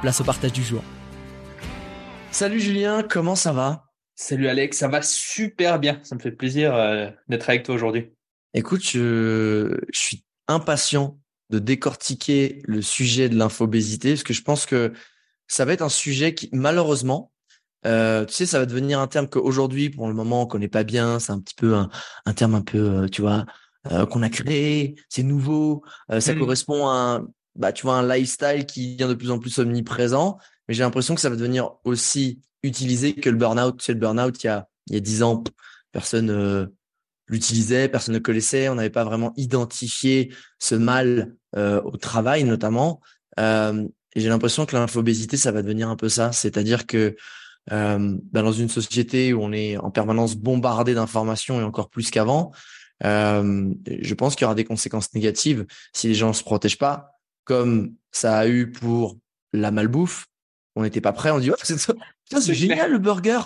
place au partage du jour. Salut Julien, comment ça va? Salut Alex, ça va super bien. Ça me fait plaisir euh, d'être avec toi aujourd'hui. Écoute, je, suis impatient de décortiquer le sujet de l'infobésité parce que je pense que ça va être un sujet qui, malheureusement, euh, tu sais, ça va devenir un terme qu'aujourd'hui, pour le moment, on connaît pas bien. C'est un petit peu un, un terme un peu, euh, tu vois, qu'on a créé. C'est nouveau. ça mmh. correspond à bah, tu vois, un lifestyle qui devient de plus en plus omniprésent. Mais j'ai l'impression que ça va devenir aussi utilisé que le burn-out. Tu sais, le burn-out, il y a, il y a 10 ans, personne euh, l'utilisait, personne ne connaissait. On n'avait pas vraiment identifié ce mal euh, au travail, notamment. Euh, et j'ai l'impression que l'infobésité, ça va devenir un peu ça. C'est-à-dire que euh, bah, dans une société où on est en permanence bombardé d'informations et encore plus qu'avant, je pense qu'il y aura des conséquences négatives si les gens ne se protègent pas comme ça a eu pour la malbouffe. On n'était pas prêt. On dit, oh, c'est génial le burger.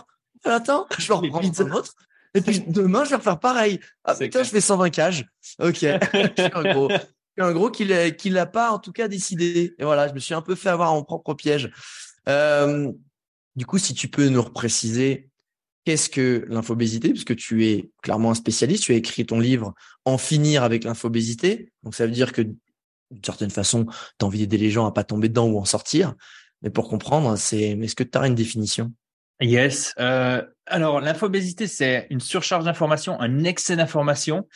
Attends, je vais reprendre un autre. Et puis demain, je vais refaire pareil. Ah putain, je fais 120 cages. Ok. je suis un gros. un gros qui l'a pas en tout cas décidé. Et voilà, je me suis un peu fait avoir en propre piège. Euh, du coup, si tu peux nous repréciser qu'est-ce que l'infobésité, puisque tu es clairement un spécialiste, tu as écrit ton livre En finir avec l'infobésité. Donc ça veut dire que d'une certaine façon, tu as envie d'aider les gens à pas tomber dedans ou en sortir. Mais pour comprendre, c'est est-ce que tu as une définition? Yes. Euh, alors, l'infobésité, c'est une surcharge d'informations, un excès d'informations.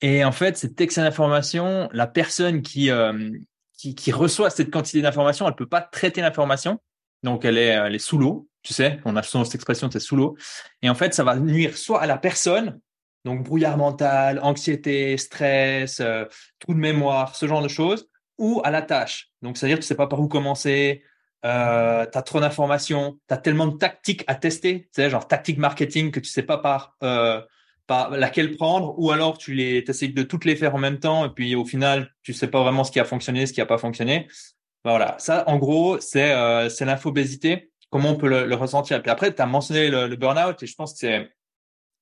Et en fait, cet excès d'informations, la personne qui, euh, qui, reçoit cette quantité d'informations, elle peut pas traiter l'information. Donc, elle est, elle est sous l'eau. Tu sais, on a souvent cette expression, c'est sous l'eau. Et en fait, ça va nuire soit à la personne, donc brouillard mental, anxiété, stress, euh, trou de mémoire, ce genre de choses, ou à la tâche. Donc c'est-à-dire tu sais pas par où commencer, euh, tu as trop d'informations, tu as tellement de tactiques à tester, tu sais, genre tactique marketing que tu sais pas par, euh, par laquelle prendre, ou alors tu les essayes de toutes les faire en même temps, et puis au final, tu sais pas vraiment ce qui a fonctionné, ce qui a pas fonctionné. Voilà, ça en gros, c'est euh, c'est l'infobésité, comment on peut le, ressentir. Et puis après, tu as mentionné le, le burn-out, et je pense que c'est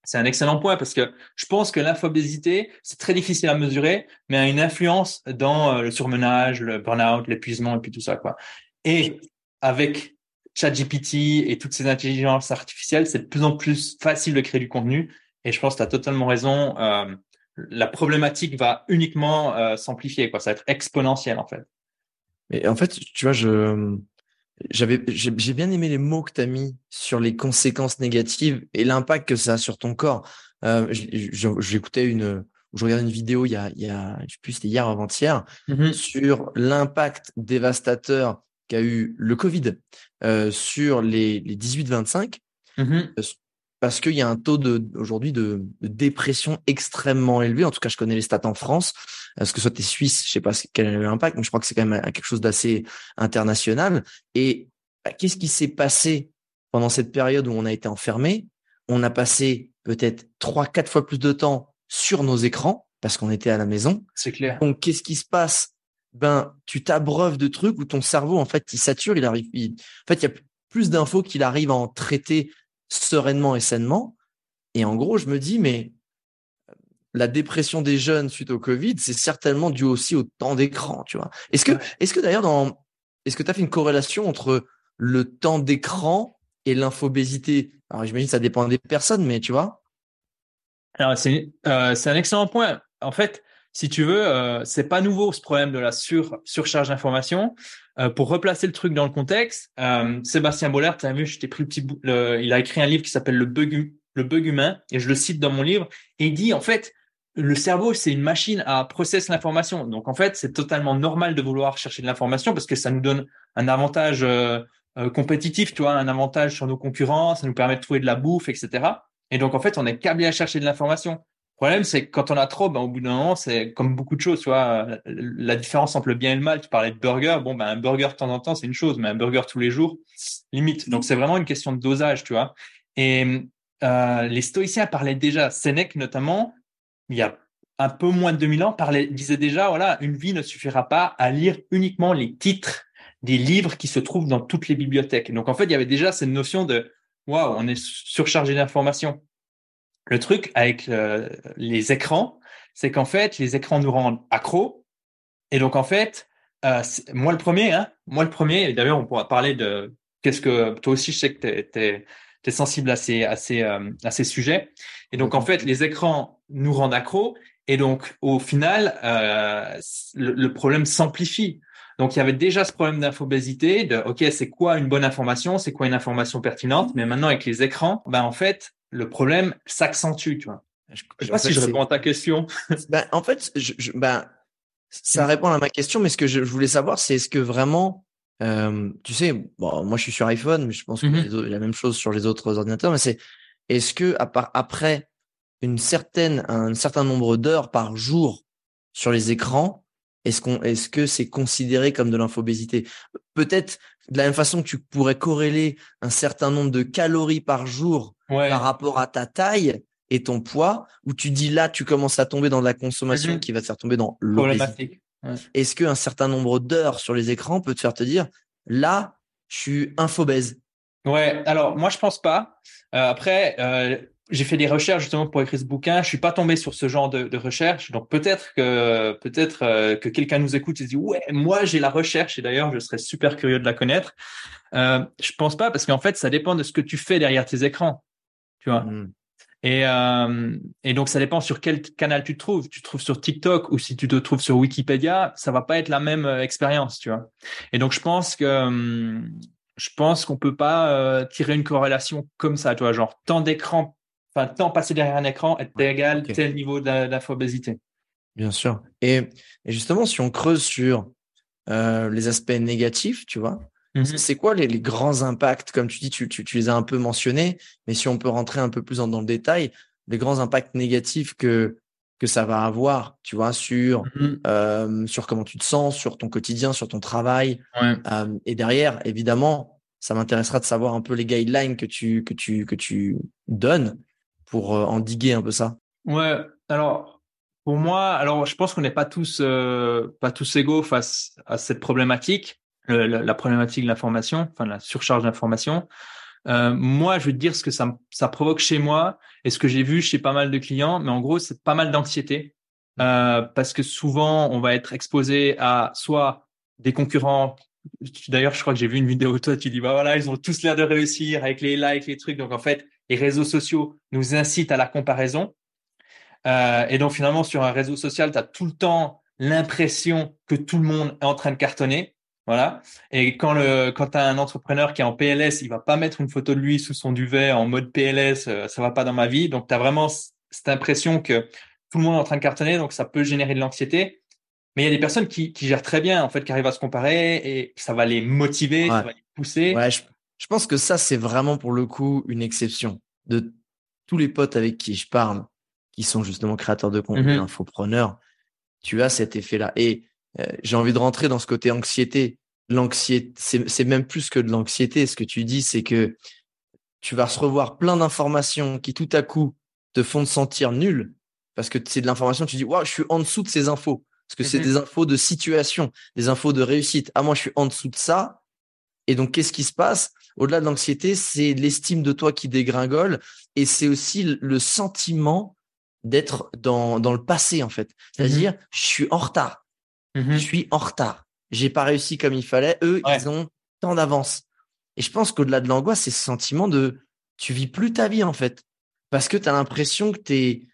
c'est un excellent point parce que je pense que l'infobésité, c'est très difficile à mesurer, mais a une influence dans euh, le surmenage, le burn-out, l'épuisement et puis tout ça, quoi. Et avec ChatGPT et toutes ces intelligences artificielles, c'est de plus en plus facile de créer du contenu. Et je pense que tu as totalement raison. Euh, la problématique va uniquement euh, s'amplifier, quoi. Ça va être exponentiel, en fait. Mais en fait, tu vois, je, j'avais j'ai bien aimé les mots que tu as mis sur les conséquences négatives et l'impact que ça a sur ton corps. Euh, J'écoutais une je regardais une vidéo il y a il y a je sais plus c'était hier ou avant-hier mmh sur l'impact dévastateur qu'a eu le Covid euh, sur les les 18-25 mmh parce qu'il y a un taux de aujourd'hui de, dépression extrêmement élevé. En tout cas, je connais les stats en France. Est-ce que soit t'es suisse, je sais pas quel est l'impact, mais je crois que c'est quand même quelque chose d'assez international. Et bah, qu'est-ce qui s'est passé pendant cette période où on a été enfermé? On a passé peut-être trois, quatre fois plus de temps sur nos écrans parce qu'on était à la maison. C'est clair. Donc, qu'est-ce qui se passe? Ben, tu t'abreuves de trucs où ton cerveau, en fait, il sature, il arrive. en fait, il y a plus d'infos qu'il arrive à en traiter sereinement et sainement. Et en gros, je me dis, mais la dépression des jeunes suite au Covid, c'est certainement dû aussi au temps d'écran, tu vois. Est-ce que, est-ce que d'ailleurs dans, est-ce que tu as fait une corrélation entre le temps d'écran et l'infobésité? Alors j'imagine que ça dépend des personnes, mais tu vois. Alors c'est, euh, c'est un excellent point. En fait, si tu veux, euh, c'est pas nouveau ce problème de la sur surcharge d'informations. Euh, pour replacer le truc dans le contexte, euh, Sébastien Bollert, tu vu, je pris le petit il a écrit un livre qui s'appelle le bug le bug humain et je le cite dans mon livre et il dit en fait le cerveau c'est une machine à processer l'information. Donc en fait, c'est totalement normal de vouloir chercher de l'information parce que ça nous donne un avantage euh, euh, compétitif, tu vois, un avantage sur nos concurrents, ça nous permet de trouver de la bouffe, etc. Et donc en fait, on est câblé à chercher de l'information. Problème, c'est que quand on a trop, ben, au bout d'un moment, c'est comme beaucoup de choses, tu vois, la différence entre le bien et le mal. Tu parlais de burger, bon, ben, un burger de temps en temps, c'est une chose, mais un burger tous les jours, limite. Donc, c'est vraiment une question de dosage, tu vois. Et euh, les stoïciens parlaient déjà, Sénèque notamment, il y a un peu moins de 2000 ans, parlait, disait déjà, voilà, une vie ne suffira pas à lire uniquement les titres des livres qui se trouvent dans toutes les bibliothèques. Donc, en fait, il y avait déjà cette notion de, waouh, on est surchargé d'informations. Le truc avec euh, les écrans, c'est qu'en fait, les écrans nous rendent accros. Et donc, en fait, euh, moi le premier, hein, moi le premier, d'ailleurs, on pourra parler de qu'est-ce que toi aussi, je sais que tu es, sensible à ces, à, ces, euh, à ces sujets. Et donc, en fait, les écrans nous rendent accros. Et donc, au final, euh, le, le, problème s'amplifie. Donc, il y avait déjà ce problème d'infobésité, de OK, c'est quoi une bonne information, c'est quoi une information pertinente, mais maintenant avec les écrans, ben en fait, le problème s'accentue, tu vois. Je, je sais pas si je réponds à ta question. ben, en fait, je, je, ben, ça répond à ma question, mais ce que je, voulais savoir, c'est est-ce que vraiment, euh, tu sais, bon, moi je suis sur iPhone, mais je pense que mm la même chose sur les autres ordinateurs, mais c'est est-ce que à part, après une certaine, un certain nombre d'heures par jour sur les écrans, est-ce qu'on, est-ce que c'est considéré comme de l'infobésité? Peut-être de la même façon que tu pourrais corréler un certain nombre de calories par jour par rapport à ta taille et ton poids, où tu dis là, tu commences à tomber dans de la consommation qui va te faire tomber dans l'obésité. Est-ce qu'un certain nombre d'heures sur les écrans peut te faire te dire là, je suis infobèse? Ouais, alors moi je pense pas. Euh, après, euh, j'ai fait des recherches justement pour écrire ce bouquin. Je suis pas tombé sur ce genre de, de recherche, donc peut-être que peut-être euh, que quelqu'un nous écoute et se dit ouais, moi j'ai la recherche et d'ailleurs je serais super curieux de la connaître. Euh, je pense pas parce qu'en fait ça dépend de ce que tu fais derrière tes écrans, tu vois? Mmh. Et, euh, et donc ça dépend sur quel canal tu te trouves. Tu te trouves sur TikTok ou si tu te trouves sur Wikipédia, ça va pas être la même euh, expérience, tu vois? Et donc je pense que hum, je pense qu'on peut pas euh, tirer une corrélation comme ça, tu vois, genre temps d'écran enfin, temps passé derrière un écran est égal tel niveau d'infobésité. Bien sûr. Et, justement, si on creuse sur euh, les aspects négatifs, tu vois, mhm. c'est quoi les, grands impacts? Comme tu dis, tu, tu, les as un peu mentionnés, mais si on peut rentrer un peu plus dans, le détail, les grands impacts négatifs que que ça va avoir, tu vois, sur mhm. euh, sur comment tu te sens, sur ton quotidien, sur ton travail. Euh, et derrière, évidemment, ça m'intéressera de savoir un peu les guidelines que tu que tu que tu donnes pour euh, endiguer un peu ça Ouais, alors pour moi, alors je pense qu'on n'est pas tous pas tous égaux face à cette problématique, la, problématique de l'information, enfin la surcharge d'information. Euh, moi, je veux te dire ce que ça, ça provoque chez moi et ce que j'ai vu chez pas mal de clients, mais en gros, c'est pas mal d'anxiété euh, parce que souvent, on va être exposé à soit des concurrents. D'ailleurs, je crois que j'ai vu une vidéo toi, tu dis bah voilà, ils ont tous l'air de réussir avec les likes, les trucs. Donc en fait, les réseaux sociaux nous incitent à la comparaison. Euh, et donc finalement, sur un réseau social, tu as tout le temps l'impression que tout le monde est en train de cartonner. Voilà. Et quand le quand tu as un entrepreneur qui est en PLS, il va pas mettre une photo de lui sous son duvet en mode PLS, euh, ça va pas dans ma vie. Donc tu as vraiment cette impression que tout le monde est en train de cartonner, donc ça peut générer de l'anxiété. Mais il y a des personnes qui, qui gèrent très bien, en fait, qui arrivent à se comparer et ça va les motiver, ça va les pousser. Ouais, je pense que ça, c'est vraiment pour le coup une exception. De tous les potes avec qui je parle, qui sont justement créateurs de contenu, mmh infopreneurs, tu as cet effet-là. Et euh, j'ai envie de rentrer dans ce côté anxiété. L'anxiété, c'est même plus que de l'anxiété. Ce que tu dis, c'est que tu vas recevoir plein d'informations qui tout à coup te font te sentir nul parce que c'est de l'information. Tu dis, waouh, je suis en dessous de ces infos parce que c'est mmh des infos de situation, des infos de réussite. Ah, moi, je suis en dessous de ça. Et donc, qu'est-ce qui se passe? Au-delà de l'anxiété, c'est l'estime de toi qui dégringole et c'est aussi le sentiment d'être dans, dans le passé, en fait. C'est-à-dire, mm-hmm. je suis en retard. Mm-hmm. Je suis en retard. J'ai pas réussi comme il fallait. Eux, ils ont tant d'avance. Et je pense qu'au-delà de l'angoisse, c'est ce sentiment de tu vis plus ta vie, en fait. Parce que tu as l'impression que tu es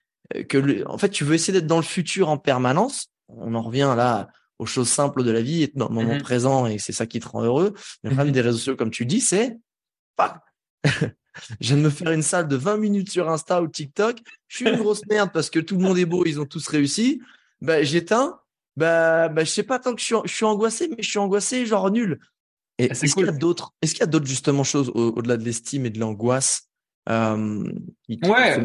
que en fait, tu veux essayer d'être dans le futur en permanence. On en revient là aux choses simples de la vie, être dans le moment mmh présent et c'est ça qui te rend heureux. Mais le problème mmh des réseaux sociaux, comme tu dis, c'est pas. je viens de me faire une salle de 20 minutes sur Insta ou TikTok. Je suis une grosse merde parce que tout le monde est beau, ils ont tous réussi. Bah, j'éteins. Bah, bah, je sais pas tant que je suis, je suis angoissé, mais je suis angoissé, genre nul. Et est-ce qu'il y a d'autres, est-ce qu'il y a d'autres justement choses au-delà de l'estime et de l'angoisse euh, Ouais.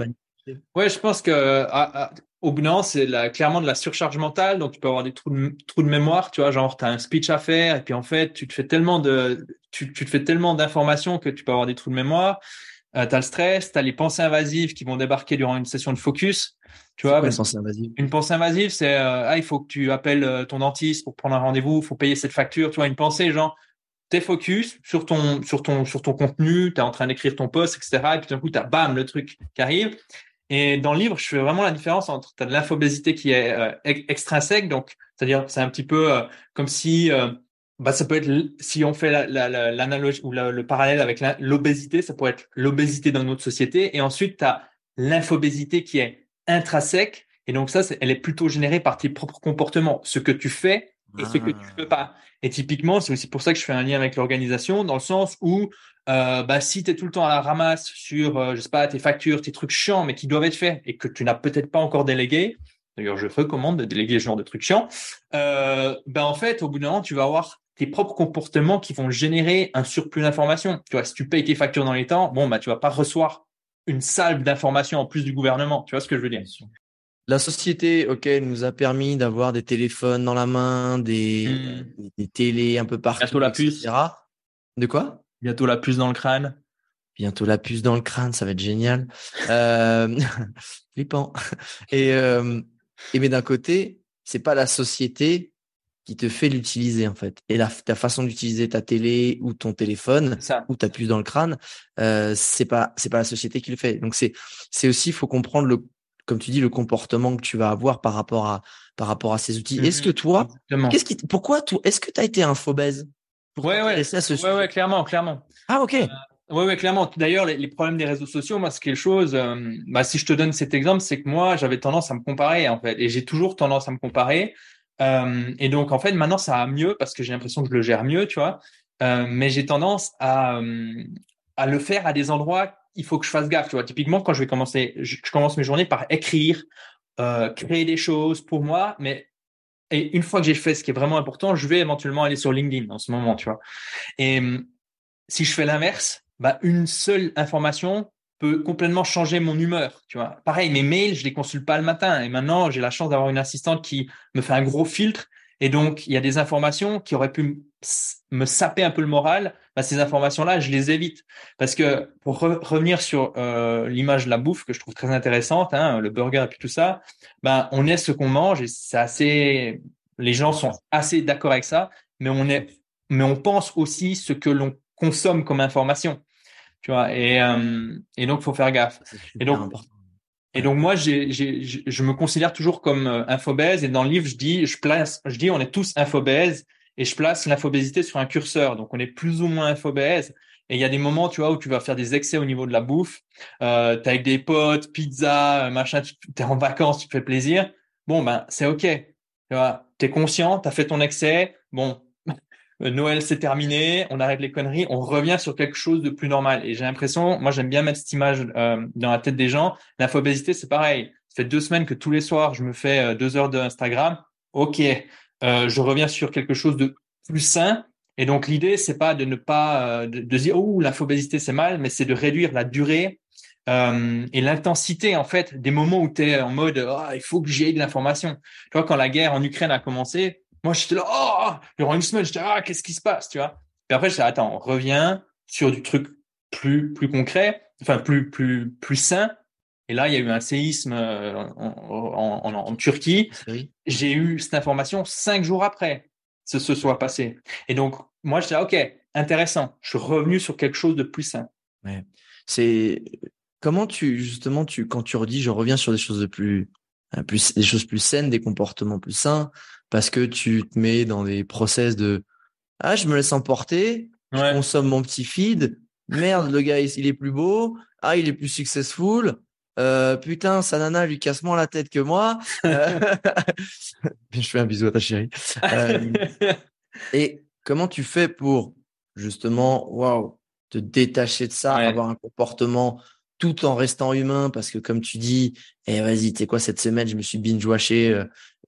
Ouais, je pense que ah, ah, au bout d'un c'est clairement de la surcharge mentale. Donc, tu peux avoir des trous de, trous de mémoire, tu vois, genre, tu as un speech à faire et puis en fait, tu te fais tellement de, tu, tu te fais tellement d'informations que tu peux avoir des trous de mémoire. Euh, tu as le stress, tu as les pensées invasives qui vont débarquer durant une session de focus. Tu vois, une pensée invasive? Une pensée invasive, c'est euh, ah, il faut que tu appelles euh, ton dentiste pour prendre un rendez-vous, il faut payer cette facture. Tu vois, une pensée genre t'es focus sur ton sur ton sur ton contenu, tu es en train d'écrire ton post, etc. Et puis d'un coup, tu as bam le truc qui arrive. Et dans le livre, je fais vraiment la différence entre tu as de l'infobésité qui est euh, extrinsèque, donc c'est-à-dire c'est un petit peu euh, comme si euh, bah ça peut être si on fait l'analogie ou le parallèle avec l'obésité, ça pourrait être l'obésité dans notre société. Et ensuite, tu as l'infobésité qui est intrinsèque. Et donc ça, elle est plutôt générée par tes propres comportements, ce que tu fais et ce que tu ah. peux pas. Et typiquement, c'est aussi pour ça que je fais un lien avec l'organisation, dans le sens où euh, bah, si tu es tout le temps à la ramasse sur, euh, je sais pas, tes factures, tes trucs chiants, mais qui doivent être faits et que tu n'as peut-être pas encore délégué, d'ailleurs je recommande de déléguer ce genre de trucs chiants, euh, ben en fait, au bout d'un moment, tu vas avoir tes propres comportements qui vont générer un surplus d'informations. Tu vois, si tu payes tes factures dans les temps, bon, bah, tu vas pas recevoir une salve d'informations en plus du gouvernement. Tu vois ce que je veux dire? La société, ok, nous a permis d'avoir des téléphones dans la main, des, hmm. des, télés un peu partout, Bientôt la puce. De quoi? Bientôt la puce dans le crâne. Bientôt la puce dans le crâne, ça va être génial. euh, flippant. Et, euh, et mais d'un côté, c'est pas la société qui te fait l'utiliser en fait. Et la, ta façon d'utiliser ta télé ou ton téléphone ou ta puce dans le crâne, euh, c'est pas c'est pas la société qui le fait. Donc c'est c'est aussi faut comprendre le comme tu dis, le comportement que tu vas avoir par rapport à, par rapport à ces outils. Est-ce que toi, qu'est-ce qui, pourquoi toi, est-ce que tu as été infobèse? Ouais, ouais, ouais, ouais, clairement, clairement. Ah, ok. Euh, ouais, ouais, clairement. D'ailleurs, les, problèmes des réseaux sociaux, moi, c'est quelque chose, euh, bah, si je te donne cet exemple, c'est que moi, j'avais tendance à me comparer, en fait, et j'ai toujours tendance à me comparer. Euh, et donc, en fait, maintenant, ça va mieux parce que j'ai l'impression que je le gère mieux, tu vois. mais j'ai tendance à, à le faire à des endroits il faut que je fasse gaffe. Tu vois, typiquement, quand je vais commencer, je, commence mes journées par écrire, euh, créer des choses pour moi, mais une fois que j'ai fait ce qui est vraiment important, je vais éventuellement aller sur LinkedIn en ce moment, tu vois. Et si je fais l'inverse, bah une seule information peut complètement changer mon humeur, tu vois. Pareil, mes mails, je les consulte pas le matin, et maintenant j'ai la chance d'avoir une assistante qui me fait un gros filtre et donc, il y a des informations qui auraient pu me saper un peu le moral. Bah, ces informations-là, je les évite. Parce que pour revenir sur euh, l'image de la bouffe, que je trouve très intéressante, hein, le burger et puis tout ça, bah, on est ce qu'on mange et c'est assez... Les gens sont assez d'accord avec ça, mais on est, mais on pense aussi ce que l'on consomme comme information. Tu vois, et, euh, et donc, faut faire gaffe. Et donc, important. Et donc moi, j'ai, j'ai, je me considère toujours comme euh, infobèse. Et dans le livre, je dis, je place, je dis, on est tous infobèses et je place l'infobésité sur un curseur. Donc on est plus ou moins infobèse. Et il y a des moments, tu vois, où tu vas faire des excès au niveau de la bouffe. Euh, t'es avec des potes, pizza, euh, machin. Tu es en vacances, tu te fais plaisir. Bon ben, c'est ok. Tu vois, t'es conscient, t'as fait ton excès. Bon, Noël c'est terminé, on arrête les conneries, on revient sur quelque chose de plus normal. Et j'ai l'impression, moi j'aime bien mettre cette image euh, dans la tête des gens. L'infobésité c'est pareil. Ça fait deux semaines que tous les soirs je me fais euh, deux heures d'Instagram. Ok, je reviens sur quelque chose de plus sain. Et donc l'idée c'est pas de ne pas de, dire oh l'infobésité c'est mal, mais c'est de réduire la durée et l'intensité en fait des moments où tu es en mode oh, il faut que j'aie de l'information. Tu vois quand la guerre en Ukraine a commencé, moi, j'étais là, oh, durant une semaine, j'étais, ah, qu'est-ce qui se passe, tu vois? Puis après, j'étais, attends, on revient sur du truc plus, plus concret, enfin, plus, plus, plus sain. Et là, il y a eu un séisme euh, en, en, en, Turquie. J'ai eu cette information cinq jours après ce se soit passé. Et donc, moi, j'étais, OK, intéressant. Je suis revenu sur quelque chose de plus sain. Ouais. C'est comment tu, justement, tu, quand tu redis, je reviens sur des choses de plus, euh, plus, des choses plus saines, des comportements plus sains, parce que tu te mets dans des process de ah je me laisse emporter, je consomme mon petit feed, merde le gars il est plus beau, ah il est plus successful, euh, putain, sa nana lui casse moins la tête que moi. Euh, je fais un bisou à ta chérie. Euh, et comment tu fais pour justement, waouh, te détacher de ça, avoir un comportement tout en restant humain? Parce que comme tu dis, eh vas-y, tu quoi, cette semaine, je me suis binge-watché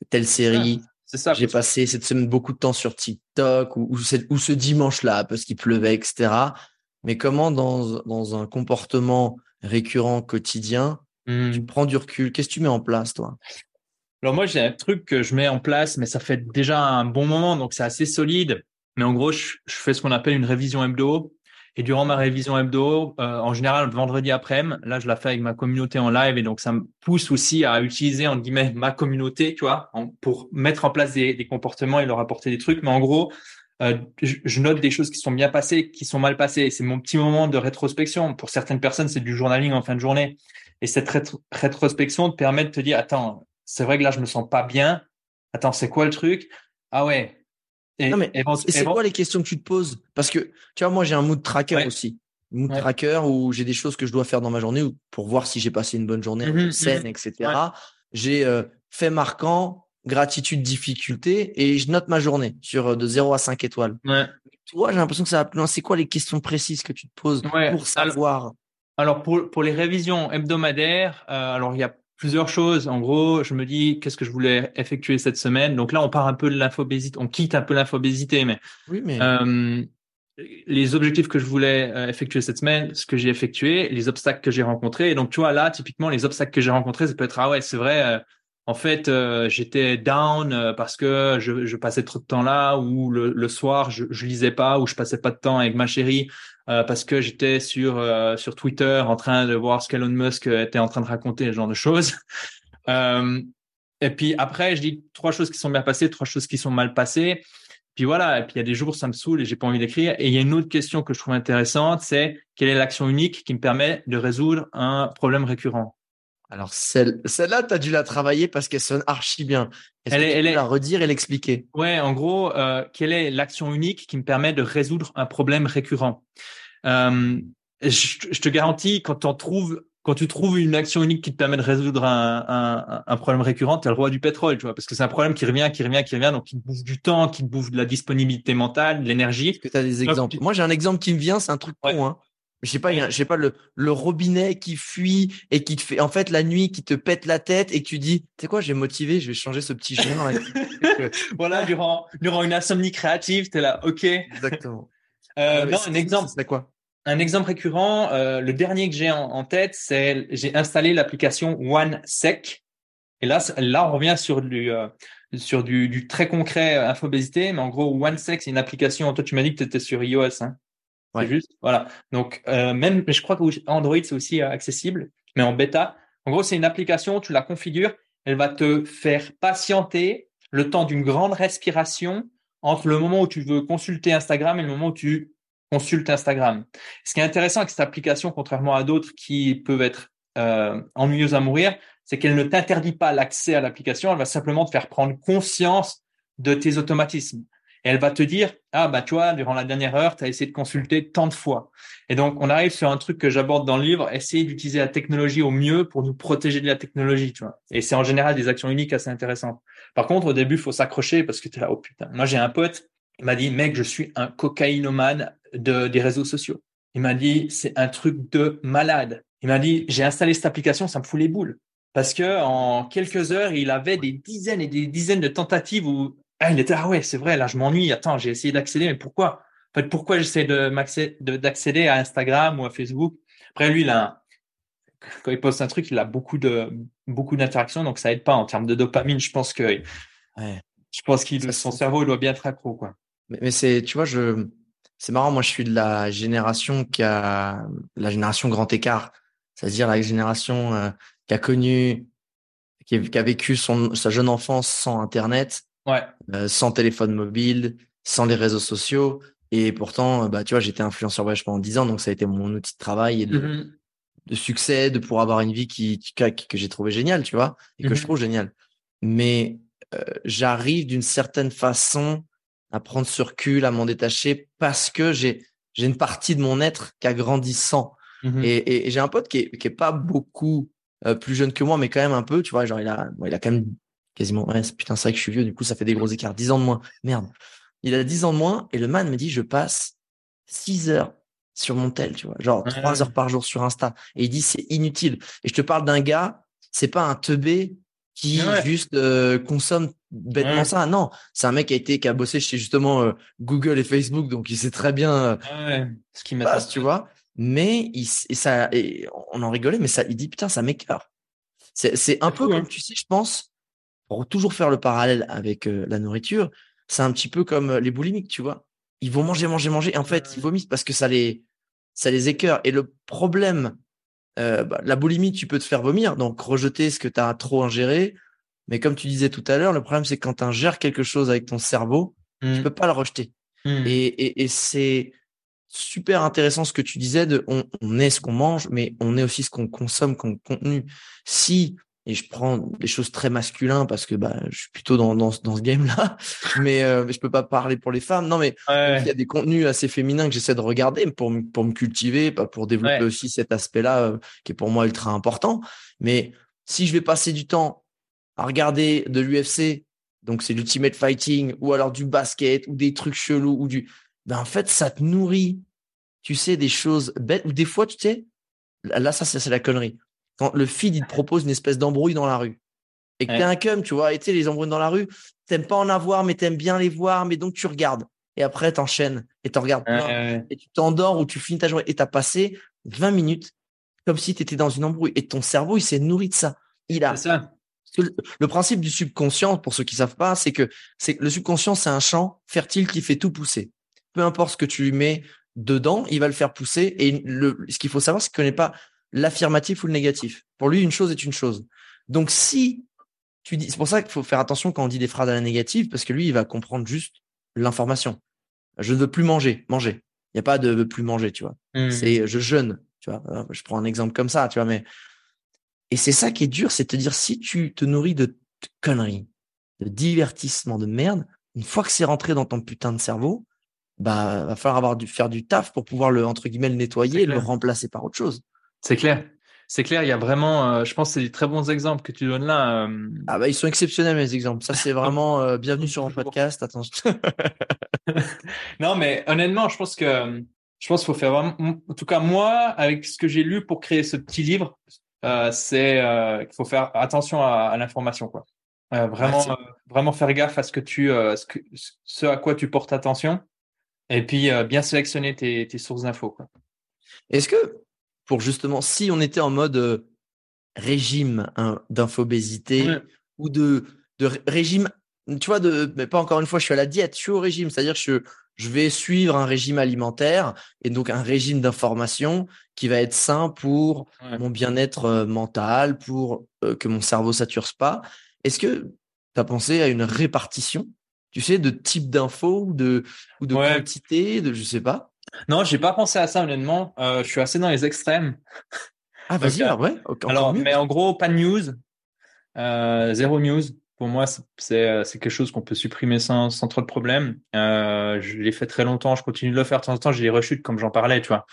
telle série. Ça. J'ai passé cette semaine beaucoup de temps sur TikTok ou, ou, ce dimanche-là parce qu'il pleuvait, etc. Mais comment dans, dans un comportement récurrent quotidien, tu mmh. prends du recul? Qu'est-ce que tu mets en place, toi? Alors moi, j'ai un truc que je mets en place, mais ça fait déjà un bon moment, donc c'est assez solide. Mais en gros, je, je fais ce qu'on appelle une révision hebdo. Et durant ma révision hebdo, euh, en général vendredi après-midi, là je la fais avec ma communauté en live et donc ça me pousse aussi à utiliser en guillemets ma communauté, tu vois, pour mettre en place des, des, comportements et leur apporter des trucs. Mais en gros, euh, je, note des choses qui sont bien passées, qui sont mal passées. C'est mon petit moment de rétrospection. Pour certaines personnes, c'est du journaling en fin de journée. Et cette rétrospection te permet de te dire, attends, c'est vrai que là je me sens pas bien. Attends, c'est quoi le truc? Ah ouais, et, non, mais c'est quoi les questions que tu te poses? Parce que, tu vois, moi, j'ai un mood tracker aussi. Mood tracker où j'ai des choses que je dois faire dans ma journée pour voir si j'ai passé une bonne journée, mmh. saine, etc. J'ai euh, fait marquant, gratitude, difficulté et je note ma journée sur euh, de 0 à 5 étoiles. Ouais. Toi, j'ai l'impression que ça va plus loin. C'est quoi les questions précises que tu te poses pour savoir? Alors, pour, pour les révisions hebdomadaires, euh, alors il y a plusieurs choses. En gros, je me dis qu'est-ce que je voulais effectuer cette semaine? Donc là, on part un peu de l'infobésité, on quitte un peu l'infobésité, mais, oui, mais... Euh, les objectifs que je voulais euh, effectuer cette semaine, ce que j'ai effectué, les obstacles que j'ai rencontrés. Et donc, tu vois, là, typiquement, les obstacles que j'ai rencontrés, ça peut être ah ouais, c'est vrai. Euh, en fait, euh, j'étais down parce que je, je, passais trop de temps là, ou le, le soir, je, je lisais pas, ou je passais pas de temps avec ma chérie euh, parce que j'étais sur euh, sur Twitter en train de voir ce qu'Elon Musk était en train de raconter, ce genre de choses. Euh, et puis après, je dis trois choses qui sont bien passées, trois choses qui sont mal passées. Puis voilà, et puis il y a des jours ça me saoule et j'ai pas envie d'écrire. Et il y a une autre question que je trouve intéressante, c'est quelle est l'action unique qui me permet de résoudre un problème récurrent? Alors celle, celle-là, tu as dû la travailler parce qu'elle sonne archi bien. Est-ce elle que est, tu elle peux la redire et l'expliquer? Ouais, en gros, euh, quelle est l'action unique qui me permet de résoudre un problème récurrent? Euh, je, te garantis, quand, on trouve, quand tu trouves une action unique qui te permet de résoudre un, un, un problème récurrent, tu es le roi du pétrole, tu vois, parce que c'est un problème qui revient, qui revient, qui revient, donc qui te bouffe du temps, qui te bouffe de la disponibilité mentale, de l'énergie. Est-ce que tu as des exemples? Moi, j'ai un exemple qui me vient, c'est un truc con, hein je sais pas, je sais pas le, le robinet qui fuit et qui te fait en fait la nuit qui te pète la tête et que tu dis, tu sais quoi, j'ai motivé, je vais changer ce petit chemin. voilà, durant durant une insomnie créative, t'es là, ok. Exactement. Euh, ah, non, un exemple. C'est quoi? Un exemple récurrent. Euh, le dernier que j'ai en, tête, c'est j'ai installé l'application OneSec. Et là, là, on revient sur du euh, sur du, du très concret euh, infobésité, mais en gros, OneSec, c'est une application. Toi, tu m'as dit que tu étais sur iOS. Hein c'est juste, voilà. Donc même, je crois que Android c'est aussi accessible, mais en bêta. En gros, c'est une application, tu la configures, elle va te faire patienter le temps d'une grande respiration entre le moment où tu veux consulter Instagram et le moment où tu consultes Instagram. Ce qui est intéressant avec cette application, contrairement à d'autres qui peuvent être euh, ennuyeuses à mourir, c'est qu'elle ne t'interdit pas l'accès à l'application, elle va simplement te faire prendre conscience de tes automatismes. Et elle va te dire ah bah tu vois durant la dernière heure tu as essayé de consulter tant de fois et donc on arrive sur un truc que j'aborde dans le livre essayer d'utiliser la technologie au mieux pour nous protéger de la technologie tu vois. Et c'est en général des actions uniques assez intéressantes. Par contre au début faut s'accrocher parce que tu es là oh putain moi j'ai un pote il m'a dit mec je suis un cocaïnomane de des réseaux sociaux il m'a dit c'est un truc de malade il m'a dit j'ai installé cette application ça me fout les boules parce que en quelques heures, il avait des dizaines et des dizaines de tentatives où ah, il était, ah ouais, c'est vrai, là, je m'ennuie. Attends, j'ai essayé d'accéder, mais pourquoi? En fait, pourquoi j'essaie de d'accéder à Instagram ou à Facebook? Après, lui, a, quand il poste un truc, il a beaucoup de, beaucoup d'interactions, donc ça aide pas en termes de dopamine. Je pense que, ouais. je pense qu'il, son cerveau, doit bien être accro, quoi. Mais, mais c'est, tu vois, je, c'est marrant. Moi, je suis de la génération qui a, la génération grand écart. C'est-à-dire la génération euh, qui a connu, qui a, qui a vécu son, sa jeune enfance sans Internet ouais. Euh, sans téléphone mobile, sans les réseaux sociaux. Et pourtant, euh, bah, tu vois, j'étais influenceur voyage pendant 10 ans, donc ça a été mon outil de travail et de, mm-hmm. de succès, de pouvoir avoir une vie qui, qui que j'ai trouvé géniale, tu vois, et que je mm-hmm. trouve géniale. Mais euh, j'arrive d'une certaine façon à prendre ce recul, à m'en détacher, parce que j'ai j'ai une partie de mon être qui a grandi sans. Mm-hmm. Et, et, j'ai un pote qui est, qui est pas beaucoup euh, plus jeune que moi, mais quand même un peu, tu vois, genre il a, il a quand même quasiment, ouais, putain, c'est vrai que je suis vieux, du coup, ça fait des gros écarts, 10 ans de moins, merde. Il a 10 ans de moins, et le man me dit, je passe 6 heures sur mon tel, tu vois, genre 3 heures par jour sur Insta. Et il dit, c'est inutile. Et je te parle d'un gars, c'est pas un teubé qui juste euh, consomme bêtement ça. Non, c'est un mec qui a été qui a bossé chez justement euh, Google et Facebook, donc il sait très bien euh, ce qui passe, tu vois. Mais il, et ça, et on en rigolait, mais ça, il dit putain, ça m'écœure. C'est c'est un peu comme hein. tu sais, je pense, pour toujours faire le parallèle avec la nourriture, c'est un petit peu comme les boulimiques, tu vois. Ils vont manger, manger, manger, et en fait, ils vomissent parce que ça les ça les écœure. Et le problème euh, bah, la boulimie, tu peux te faire vomir, donc rejeter ce que tu as trop ingéré. Mais comme tu disais tout à l'heure, le problème, c'est quand tu ingères quelque chose avec ton cerveau, tu mmh. peux pas le rejeter. Mmh. Et, c'est super intéressant ce que tu disais de on, on est ce qu'on mange, mais on est aussi ce qu'on consomme comme contenu. Si et je prends des choses très masculines parce que bah je suis plutôt dans dans, dans ce game là mais euh, je peux pas parler pour les femmes non mais il y a des contenus assez féminins que j'essaie de regarder pour pour me cultiver pour développer aussi cet aspect là euh, qui est pour moi ultra important mais si je vais passer du temps à regarder de l'UFC donc c'est l'ultimate fighting ou alors du basket ou des trucs chelous ou du ben en fait ça te nourrit tu sais des choses bêtes ou des fois tu sais là ça c'est la connerie quand le feed il te propose une espèce d'embrouille dans la rue et que t'es un cum, tu vois, et tu sais, les embrouilles dans la rue, t'aimes pas en avoir, mais t'aimes bien les voir, mais donc tu regardes. Et après, t'enchaînes et t'en regardes plein. Et tu t'endors ou tu finis ta journée et t'as passé 20 minutes comme si tu étais dans une embrouille. Et ton cerveau, il s'est nourri de ça. Il a. Ça. Le, principe du subconscient, pour ceux qui savent pas, c'est que c'est le subconscient, c'est un champ fertile qui fait tout pousser. Peu importe ce que tu lui mets dedans, il va le faire pousser. Et le, ce qu'il faut savoir, c'est qu'il n'est pas l'affirmatif ou le négatif. Pour lui, une chose est une chose. Donc, si tu dis, c'est pour ça qu'il faut faire attention quand on dit des phrases à la négative, parce que lui, il va comprendre juste l'information. Je ne veux plus manger, manger. Il n'y a pas de veux plus manger, tu vois. Mmh. C'est je jeûne, tu vois. Je prends un exemple comme ça, tu vois, mais et c'est ça qui est dur, c'est de te dire si tu te nourris de conneries, de divertissement, de merde, une fois que c'est rentré dans ton putain de cerveau, bah va falloir avoir dû faire du taf pour pouvoir le entre guillemets le nettoyer et le remplacer par autre chose. C'est clair. C'est clair, il y a vraiment, euh, je pense, que c'est des très bons exemples que tu donnes là. Euh. Ah bah ils sont exceptionnels mes exemples. Ça c'est vraiment euh, bienvenue sur mon podcast. Attention. non mais honnêtement, je pense que je pense qu'il faut faire vraiment. En tout cas moi, avec ce que j'ai lu pour créer ce petit livre, c'est qu'il faut faire attention à, l'information quoi. vraiment, vraiment faire gaffe à ce que tu, ce, que, ce à quoi tu portes attention, et puis bien sélectionner tes, tes sources d'infos quoi. Est-ce que pour justement, si on était en mode euh, régime hein, d'infobésité ou de, de régime, tu vois, de, mais pas encore une fois, je suis à la diète, je suis au régime, c'est-à-dire que je, je vais suivre un régime alimentaire et donc un régime d'information qui va être sain pour mon bien-être euh, mental, pour euh, que mon cerveau sature pas. Est-ce que tu as pensé à une répartition, tu sais, de type d'infos ou de, ou de quantité, de je sais pas? Non, j'ai pas pensé à ça honnêtement. Euh, je suis assez dans les extrêmes. Ah vas-y, euh, ouais. alors, mais en gros, pas de news, euh, zéro news. Pour moi, c'est euh, c'est quelque chose qu'on peut supprimer sans trop de problème. Euh, je l'ai fait très longtemps, je continue de le faire de temps en temps. J'ai des rechutes comme j'en parlais, tu vois.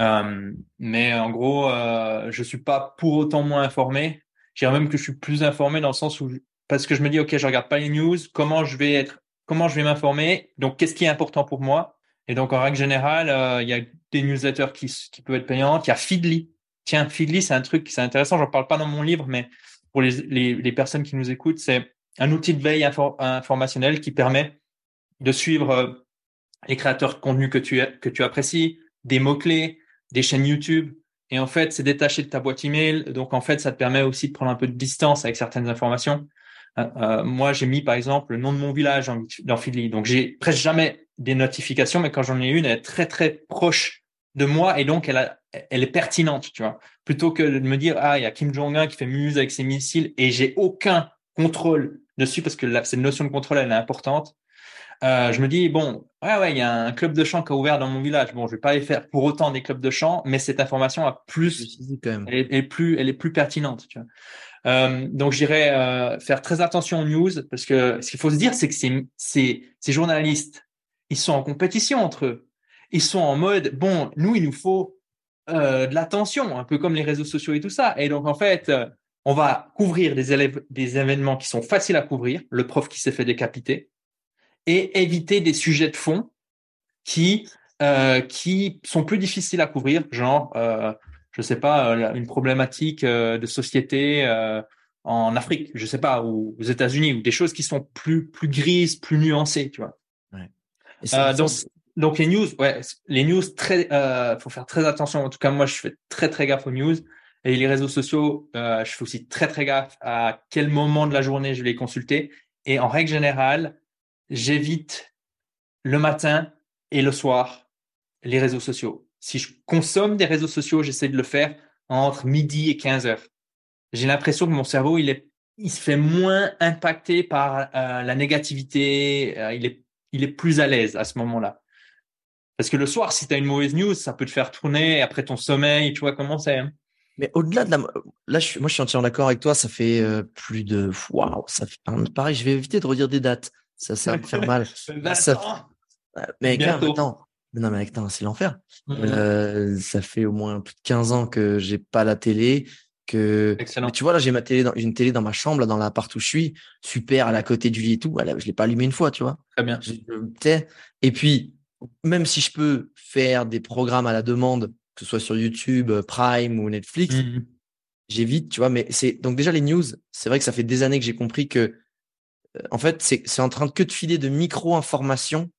Euh, mais en gros, euh, je suis pas pour autant moins informé. Je dirais même que je suis plus informé dans le sens où parce que je me dis ok, je regarde pas les news. Comment je vais être Comment je vais m'informer Donc, qu'est-ce qui est important pour moi? Et donc, en règle générale, il y a des newsletters qui, qui peuvent être payantes. Il y a Feedly. Tiens, Feedly, c'est un truc, c'est intéressant. J'en parle pas dans mon livre, mais pour les, les, les personnes qui nous écoutent, c'est un outil de veille informationnel qui permet de suivre euh, les créateurs de contenu que tu, que tu apprécies, des mots-clés, des chaînes YouTube. Et en fait, c'est détaché de ta boîte email. Donc, en fait, ça te permet aussi de prendre un peu de distance avec certaines informations. Euh, euh moi, j'ai mis, par exemple, le nom de mon village dans Feedly. Donc, j'ai presque jamais des notifications, mais quand j'en ai une, elle est très très proche de moi et donc elle, a, elle est pertinente, tu vois. Plutôt que de me dire ah il y a Kim Jong Un qui fait muse avec ses missiles et j'ai aucun contrôle dessus parce que la, cette notion de contrôle elle est importante. Euh, je me dis bon ouais ouais il y a un club de chant qui a ouvert dans mon village. Bon je vais pas aller faire pour autant des clubs de chant, mais cette information a plus Elle, est, plus elle est plus pertinente, tu vois. Euh, donc j'irai euh, faire très attention aux news parce que ce qu'il faut se dire c'est que ces, ces, ces journalistes ils sont en compétition entre eux. Ils sont en mode, bon, nous, il nous faut euh, de l'attention, un peu comme les réseaux sociaux et tout ça. Et donc, en fait, euh, on va couvrir des, élèves, des événements qui sont faciles à couvrir, le prof qui s'est fait décapiter, et éviter des sujets de fond qui, euh, qui sont plus difficiles à couvrir, genre, euh, je sais pas, euh, une problématique euh, de société en Afrique, je sais pas, ou aux États-Unis, ou des choses qui sont plus, plus grises, plus nuancées, tu vois. Ouais. donc, donc les news, ouais, les news très, euh, faut faire très attention. En tout cas, moi, je fais très très gaffe aux news et les réseaux sociaux. Euh, je fais aussi très très gaffe à quel moment de la journée je vais les consulter. Et en règle générale, j'évite le matin et le soir les réseaux sociaux. Si je consomme des réseaux sociaux, j'essaie de le faire entre midi et 15 heures. J'ai l'impression que mon cerveau, il est, il se fait moins impacté par euh, la négativité. Euh, il est, il est plus à l'aise à ce moment-là. Parce que le soir, si tu as une mauvaise news, ça peut te faire tourner après ton sommeil, tu vois comment c'est. Hein mais au-delà de la, là, je, moi, je suis entièrement d'accord avec toi. Ça fait euh, plus de, waouh, ça fait pareil. Je vais éviter de redire des dates. Ça, ça va me faire mal. ça... Mais attends, non, mais attends, c'est l'enfer. Mmh. Euh, ça fait au moins plus de 15 ans que j'ai pas la télé. Que... Tu vois, là, j'ai ma télé dans, une télé dans ma chambre, là, dans l'appart où je suis. Super, à la côté du lit et tout. Voilà, je l'ai pas allumé une fois, tu vois. Très bien. Et puis, même si je peux faire des programmes à la demande, que ce soit sur YouTube, euh, Prime ou Netflix, mmh j'évite, tu vois. Mais c'est donc déjà les news. C'est vrai que ça fait des années que j'ai compris que, euh, en fait, c'est en train de que de filer de micro informations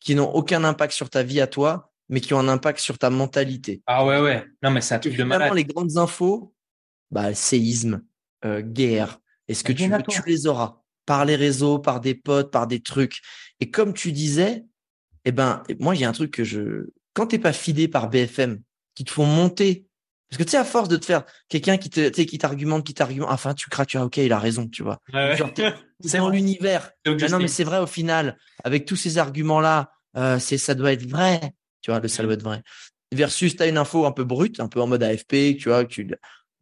qui n'ont aucun impact sur ta vie à toi, mais qui ont un impact sur ta mentalité. Ah ouais ouais. Non mais c'est un truc de malade. les grandes infos, bah séisme, euh, guerre. Est-ce que tu veux, tu les auras? Par les réseaux, par des potes, par des trucs. Et comme tu disais, eh ben, moi, il y a un truc que je, quand t'es pas fidé par BFM, qui te font monter, parce que tu sais, à force de te faire quelqu'un qui te, qui t'argumente, qui t'argumente, enfin, tu craques, tu as, ok, il a raison, tu vois. c'est dans l'univers. non, mais c'est vrai au final, avec tous ces arguments-là, euh, c'est, ça doit être vrai, tu vois, le ça doit être vrai. Versus, t'as une info un peu brute, un peu en mode AFP, tu vois, tu,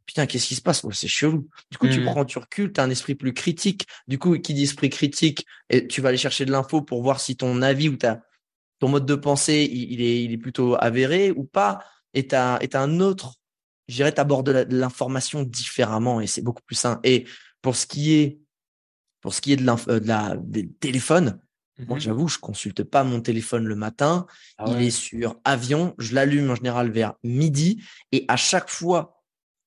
putain, qu'est-ce qui se passe? c'est chelou. Du coup, tu mmh. prends, tu recules, t'as un esprit plus critique. Du coup, qui dit esprit critique, et tu vas aller chercher de l'info pour voir si ton avis ou ta, ton mode de pensée, il, est, il est plutôt avéré ou pas, et tu as, un autre, je dirais, tu abordes l'information différemment et c'est beaucoup plus sain. Et pour ce qui est, pour ce qui est de, euh, de la, des téléphones, moi, mmh j'avoue, je consulte pas mon téléphone le matin. Ah il est sur avion. Je l'allume en général vers midi. Et à chaque fois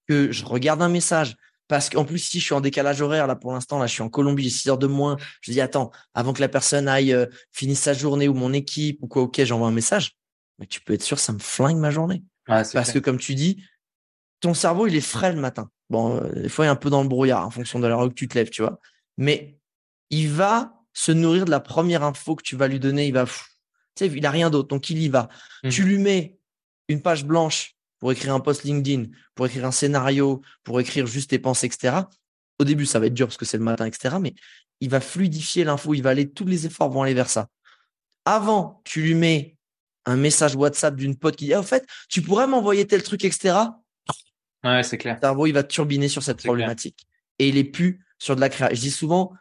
que je regarde un message, parce qu'en plus, si je suis en décalage horaire, là, pour l'instant, là, je suis en Colombie, j'ai 6 heures de moins. Je dis, attends, avant que la personne aille euh, finir sa journée ou mon équipe ou quoi, ok, j'envoie un message. Mais tu peux être sûr, ça me flingue ma journée. parce que comme tu dis, ton cerveau, il est frais le matin. Bon, euh, des fois, il est un peu dans le brouillard en fonction de l'heure où tu te lèves, tu vois. Mais il va se nourrir de la première info que tu vas lui donner. Il va, tu sais, il a rien d'autre. Donc, il y va. Mmh. Tu lui mets une page blanche pour écrire un post LinkedIn, pour écrire un scénario, pour écrire juste tes pensées, etc. Au début, ça va être dur parce que c'est le matin, etc. Mais il va fluidifier l'info, il va aller, tous les efforts vont aller vers ça. Avant, tu lui mets un message WhatsApp d'une pote qui dit, ah, fait, tu pourrais m'envoyer tel truc, etc. Ouais, c'est clair. Le cerveau, il va turbiner sur cette problématique. Et il est plus sur de la créa. Je dis souvent,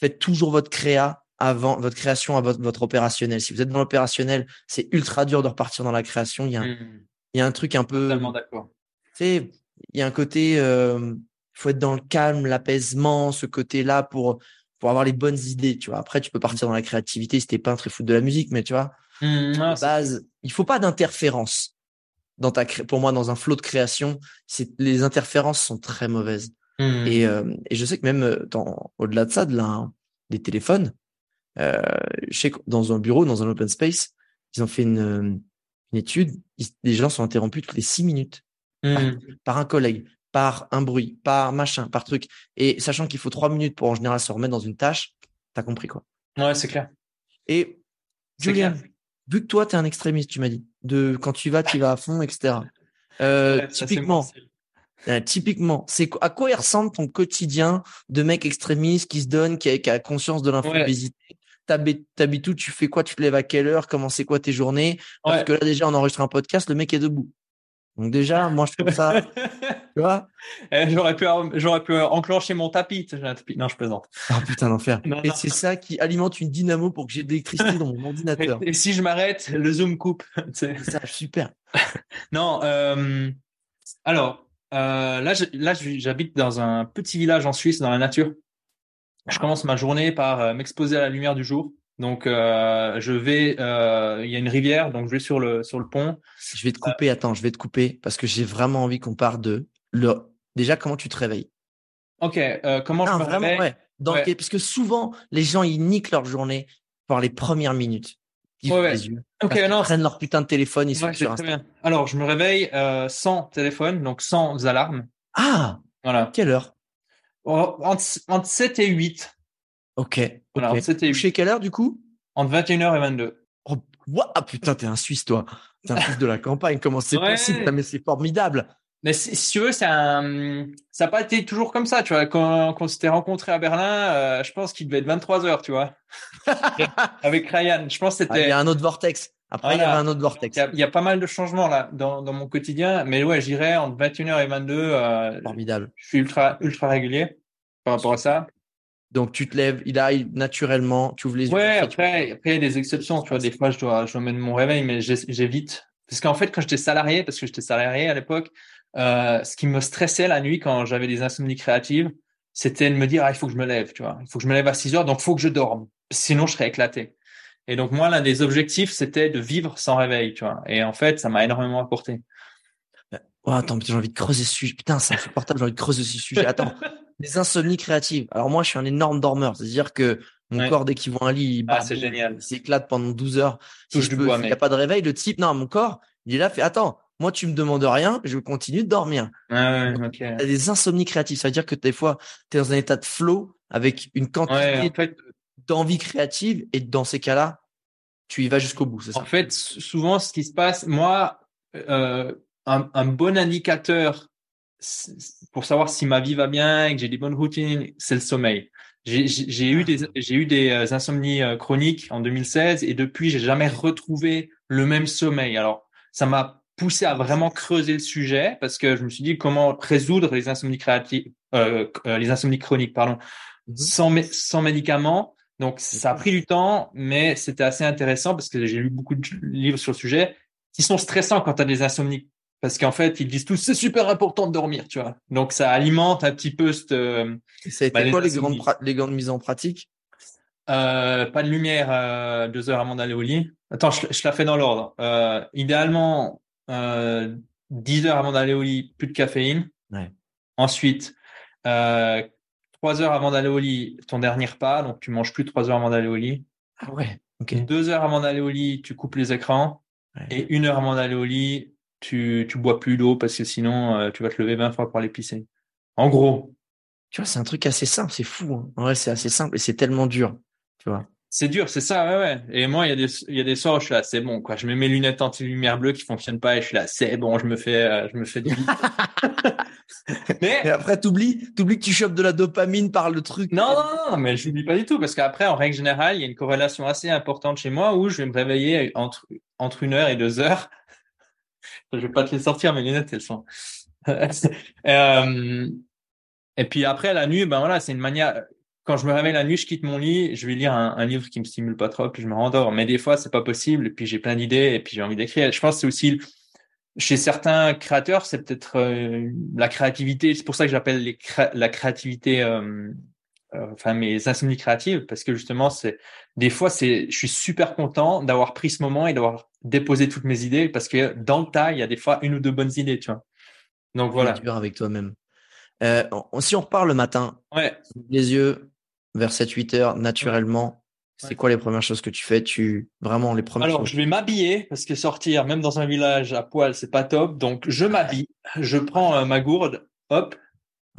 faites toujours votre créa avant votre création à votre, opérationnel. Si vous êtes dans l'opérationnel, c'est ultra dur de repartir dans la création. Il y a mmh il y a un truc un peu. Totalement d'accord. Tu sais, il y a un côté, euh, faut être dans le calme, l'apaisement, ce côté-là pour pour avoir les bonnes idées. Tu vois. Après, tu peux partir dans la créativité si t'es peintre et foutre de la musique, mais tu vois, mmh, base, il faut pas d'interférence dans ta pour moi dans un flot de création. C'est les interférences sont très mauvaises. Mmh. Et, euh, et je sais que même euh, dans au-delà de ça, de la, des téléphones, euh, je sais que dans un bureau, dans un open space, ils ont fait une une étude, les gens sont interrompus toutes les six minutes mmh. par, un collègue, par un bruit, par machin, par truc. Et sachant qu'il faut trois minutes pour en général se remettre dans une tâche, t'as compris quoi. Ouais, c'est clair. Et Julien, vu que toi, tu es un extrémiste, tu m'as dit, de quand tu vas, tu vas à fond, etc. Euh, typiquement, euh, typiquement, c'est à quoi il ressemble ton quotidien de mec extrémiste qui se donne, qui a, conscience de l'infobésité, t'habites où, tu fais quoi, tu te lèves à quelle heure, comment c'est quoi tes journées? Parce que là, déjà, on enregistre un podcast, le mec est debout. Donc déjà, moi, je trouve ça, tu vois? Eh, j'aurais pu, j'aurais pu enclencher mon tapis. Non, je plaisante. Ah putain d'enfer. Et c'est ça qui alimente une dynamo pour que j'ai de l'électricité dans mon ordinateur. Et, si je m'arrête, le zoom coupe. C'est ça, super. non, euh, alors euh, là, j'habite dans un petit village en Suisse, dans la nature. Je commence ma journée par euh, m'exposer à la lumière du jour. Donc, euh, je vais, euh, il y a une rivière, donc je vais sur le sur le pont. Je vais te couper. attends, je vais te couper parce que j'ai vraiment envie qu'on parle de le. Déjà, comment tu te réveilles? Ok, comment je me vraiment, réveille? ouais. Dans Parce que souvent, les gens ils niquent leur journée par les premières minutes. Ils ouais, les yeux. Non. Ils prennent leur putain de téléphone, ils sont sur Bien. Alors, je me réveille sans téléphone, donc sans alarme. Ah. Voilà. Quelle heure? Entre, entre 7 et 8. Ok. Voilà, okay. 7 et 8. Chez quelle heure, du coup? Entre 21h et 22. Oh, ah, putain, t'es un Suisse, toi. T'es un Suisse de la campagne. Comment c'est ouais. possible? Mais c'est formidable. Mais si, si, tu veux, ça n'a pas été toujours comme ça, tu vois. Quand, quand on s'était rencontrés à Berlin, euh, je pense qu'il devait être 23 heures, tu vois. Avec Ryan. Je pense que c'était. Ah, il y a un autre vortex. Après, voilà. il y a un autre vortex. Il y, a, il y, a, pas mal de changements là dans, dans mon quotidien, mais ouais, j'irai entre 21h et 22. Euh, Formidable. Je suis ultra ultra régulier par rapport à ça. Donc tu te lèves, il arrive naturellement, tu ouvres les yeux. Ouais, après, après il y a des exceptions, tu vois. Des fois, je dois je dois mettre mon réveil, mais j'évite parce qu'en fait, quand j'étais salarié, parce que j'étais salarié à l'époque, euh, ce qui me stressait la nuit quand j'avais des insomnies créatives, c'était de me dire ah il faut que je me lève, tu vois. Il faut que je me lève à 6 heures, donc il faut que je dorme. Sinon, je serais éclaté. Et donc moi, l'un des objectifs, c'était de vivre sans réveil, tu vois. Et en fait, ça m'a énormément apporté. Oh, attends, j'ai envie de creuser ce sujet. Putain, c'est insupportable, j'ai envie de creuser ce sujet. Attends, les insomnies créatives. Alors moi, je suis un énorme dormeur. C'est-à-dire que mon ouais. corps, dès qu'il voit un lit, il, ah, c'est génial. il s'éclate pendant 12 heures. Si Touche je peux, bois, il n'y a pas de réveil, le type, non, mon corps, il est là, fait, attends, moi, tu me demandes rien, je continue de dormir. Ah ouais, okay. T'as des insomnies créatives. Ça veut dire que des fois, tu es dans un état de flow avec une quantité ouais, en fait, d'envie créative et dans ces cas-là, tu y vas jusqu'au bout, c'est ça? En fait, souvent, ce qui se passe, moi, euh, un, un, bon indicateur pour savoir si ma vie va bien et que j'ai des bonnes routines, c'est le sommeil. J'ai eu des j'ai eu des euh, insomnies euh, chroniques en 2016 et depuis j'ai jamais retrouvé le même sommeil. Alors ça m'a poussé à vraiment creuser le sujet parce que je me suis dit comment résoudre les insomnies créatives, euh, les insomnies chroniques pardon, mm -hmm. sans sans médicaments. Donc ça a pris du temps, mais c'était assez intéressant parce que j'ai lu beaucoup de livres sur le sujet qui sont stressants quand tu as des insomnies parce qu'en fait ils disent tous c'est super important de dormir tu vois. Donc ça alimente un petit peu cette ça a été bah, quoi les, les grandes les grandes mises en pratique? Euh, pas de lumière euh, deux heures avant d'aller au lit. Attends je, je la fais dans l'ordre. Euh, idéalement euh, 10 heures avant d'aller au lit plus de caféine. Ouais. ensuite euh, trois heures avant d'aller au lit ton dernier repas donc tu manges plus trois heures avant d'aller au lit ah ouais okay. deux heures avant d'aller au lit tu coupes les écrans ouais. et une heure avant d'aller au lit tu, tu bois plus d'eau parce que sinon euh, tu vas te lever 20 fois pour aller pisser. En gros. Tu vois, c'est un truc assez simple, c'est fou. Hein. En vrai, c'est assez simple et c'est tellement dur. Tu vois. C'est dur, c'est ça, ouais, ouais. Et moi, il y a des, il y a des soirs où je suis là, c'est bon, quoi. Je mets mes lunettes anti-lumière bleue qui fonctionnent pas et je suis là, c'est bon, je me fais, euh, je me fais du mais. Et après, t'oublies, t'oublies que tu chopes de la dopamine par le truc. Non, non, non, mais je l'oublie pas du tout parce qu'après, en règle générale, il y a une corrélation assez importante chez moi où je vais me réveiller entre, entre une heure et deux heures je vais pas te les sortir, mes lunettes, elles sont. euh, et puis après, la nuit, ben voilà, c'est une manière. Quand je me réveille la nuit, je quitte mon lit, je vais lire un, un, livre qui me stimule pas trop, puis je me rendors. Mais des fois, c'est pas possible, et puis j'ai plein d'idées, et puis j'ai envie d'écrire. Je pense que c'est aussi chez certains créateurs, c'est peut-être euh, la créativité. C'est pour ça que j'appelle cré... la créativité, euh, euh, enfin mes insomnies créatives, parce que justement, c'est des fois, c'est, je suis super content d'avoir pris ce moment et d'avoir déposé toutes mes idées parce que dans le tas, il y a des fois une ou deux bonnes idées, tu vois. Donc voilà. Tu avec toi-même. Si on repart le matin, ouais. les yeux vers 7-8 heures, naturellement, c'est quoi les premières choses que tu fais? Tu vraiment les premières Alors, choses? je vais m'habiller parce que sortir, même dans un village à poil, c'est pas top. Donc, je m'habille, je prends euh, ma gourde, hop,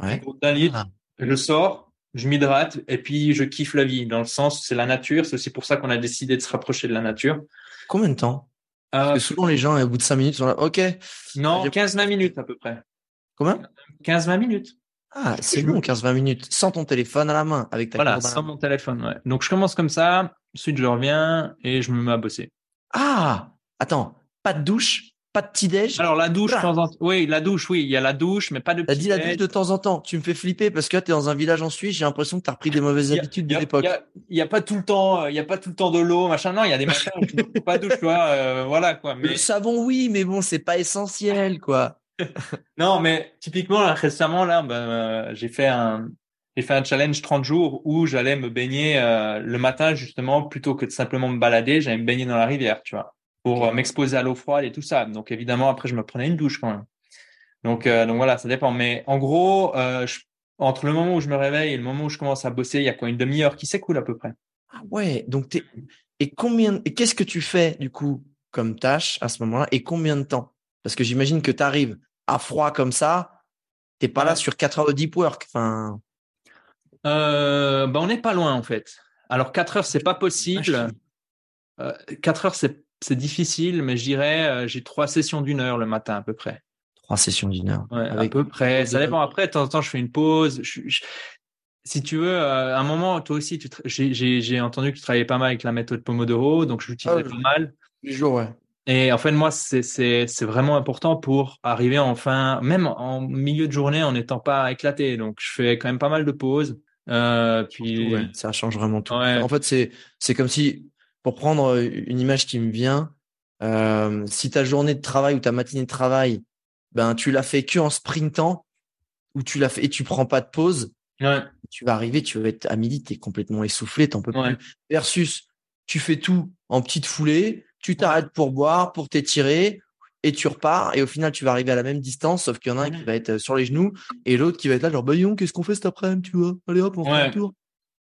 ouais. d'un litre, ah. je sors, je m'hydrate et puis je kiffe la vie. Dans le sens, c'est la nature. C'est aussi pour ça qu'on a décidé de se rapprocher de la nature. Combien de temps? Euh, Parce que souvent les gens, au bout de 5 minutes, sont là, OK. Non, 15-20 minutes à peu près. Combien 15-20 minutes. Ah, c'est long, 15-20 minutes. Sans ton téléphone à la main, avec ta Voilà, sans mon téléphone, ouais. Donc je commence comme ça, ensuite je reviens et je me mets à bosser. Ah Attends, pas de douche Pas de petit déj? Alors la douche, de temps en temps. Oui, la douche, oui, il y a la douche, mais pas de. T'as dit la douche de temps en temps. Tu me fais flipper parce que t'es dans un village en Suisse. J'ai l'impression que t'as repris des mauvaises a- habitudes de l'époque. Il y a, il y a pas tout le temps, euh, il y a pas tout le temps de l'eau, machin. Non, il y a des matins où je ne prends pas de douche, tu vois. euh, voilà quoi. Mais Le savon, oui, mais bon, c'est pas essentiel, quoi. non, mais typiquement là, récemment là, ben, euh, j'ai fait un, j'ai fait un challenge 30 jours où j'allais me baigner euh, le matin justement plutôt que de simplement me balader, j'allais me baigner dans la rivière, tu vois, pour euh, m'exposer à l'eau froide et tout ça. Donc évidemment après je me prenais une douche quand même. Donc euh, donc voilà, ça dépend. Mais en gros, euh, je- entre le moment où je me réveille et le moment où je commence à bosser, il y a quoi une demi-heure qui s'écoule à peu près? Ah ouais, donc t'es. Et combien. Et qu'est-ce que tu fais, du coup, comme tâche à ce moment-là et combien de temps? Parce que j'imagine que t'arrives à froid comme ça, t'es pas là sur 4 heures de deep work. Enfin. Euh, ben on n'est pas loin en fait. Alors 4 heures c'est pas possible. Euh, 4 heures c'est c'est difficile, mais je dirais euh, j'ai trois sessions d'une heure le matin à peu près. Trois sessions d'une heure. Ouais, Avec- à peu près. Ça dépend. Après, de temps en temps, je fais une pause. Je, je- si tu veux, euh, à un moment, toi aussi, tu tra- j'ai- j'ai j'ai entendu que tu travaillais pas mal avec la méthode Pomodoro, donc je l'utilisais Ah, pas mal. Les jours, ouais. Et en fait, moi, c'est c'est c'est vraiment important pour arriver en fin, même en milieu de journée, en n'étant pas éclaté. Donc, je fais quand même pas mal de pauses. Euh, puis, Ouais, ça change vraiment tout. Ouais. En fait, c'est c'est comme si, pour prendre une image qui me vient, euh, si ta journée de travail ou ta matinée de travail, ben tu l'as fait que en sprintant, ou tu l'as fait et tu prends pas de pause, ouais, tu vas arriver, tu vas être à midi, t'es complètement essoufflé, t'en peux plus. Versus, tu fais tout en petite foulée, tu t'arrêtes pour boire, pour t'étirer, et tu repars, et au final, tu vas arriver à la même distance, sauf qu'il y en a un qui va être euh, sur les genoux, et l'autre qui va être là, genre, bah, donc, qu'est-ce qu'on fait cet après-midi, tu vois? Allez hop, on fait Ouais. un tour.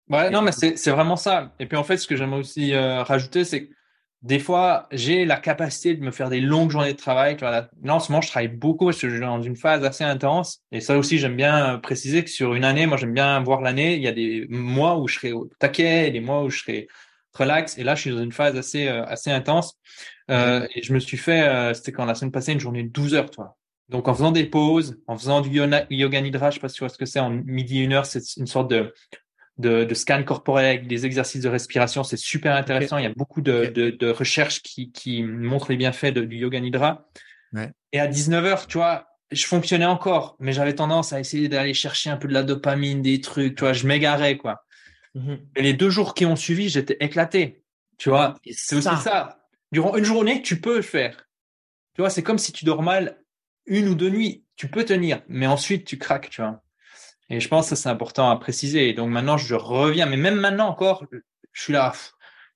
Ouais, non, mais c'est vraiment ça. Et puis en fait, ce que j'aimerais aussi euh, rajouter, c'est que des fois, j'ai la capacité de me faire des longues journées de travail. Tu vois, là, là, en ce moment, je travaille beaucoup parce que je suis dans une phase assez intense. Et ça aussi, j'aime bien euh, préciser que sur une année, moi, j'aime bien voir l'année. Il y a des mois où je serai au taquet et des mois où je serai relax. Et là, je suis dans une phase assez euh, assez intense. Euh, et je me suis fait, euh, c'était quand la semaine passée, une journée de 12 heures, toi. Donc en faisant des pauses, en faisant du yoga, yoga nidra, je sais pas si tu vois ce que c'est, en midi une heure, c'est une sorte de de, de scan corporel avec des exercices de respiration. C'est super intéressant. Il y a beaucoup de, de, de recherches qui, qui montrent les bienfaits du yoga nidra. Ouais. Et à 19h, tu vois, je fonctionnais encore, mais j'avais tendance à essayer d'aller chercher un peu de la dopamine, des trucs, tu vois, je m'égarais, quoi. Et les deux jours qui ont suivi, j'étais éclaté. Tu vois, Et c'est aussi ça. Durant une journée, tu peux le faire. Tu vois, c'est comme si tu dors mal une ou deux nuits. Tu peux tenir, mais ensuite tu craques, tu vois. Et je pense que c'est important à préciser. Et donc maintenant, je reviens. Mais même maintenant encore, je suis là.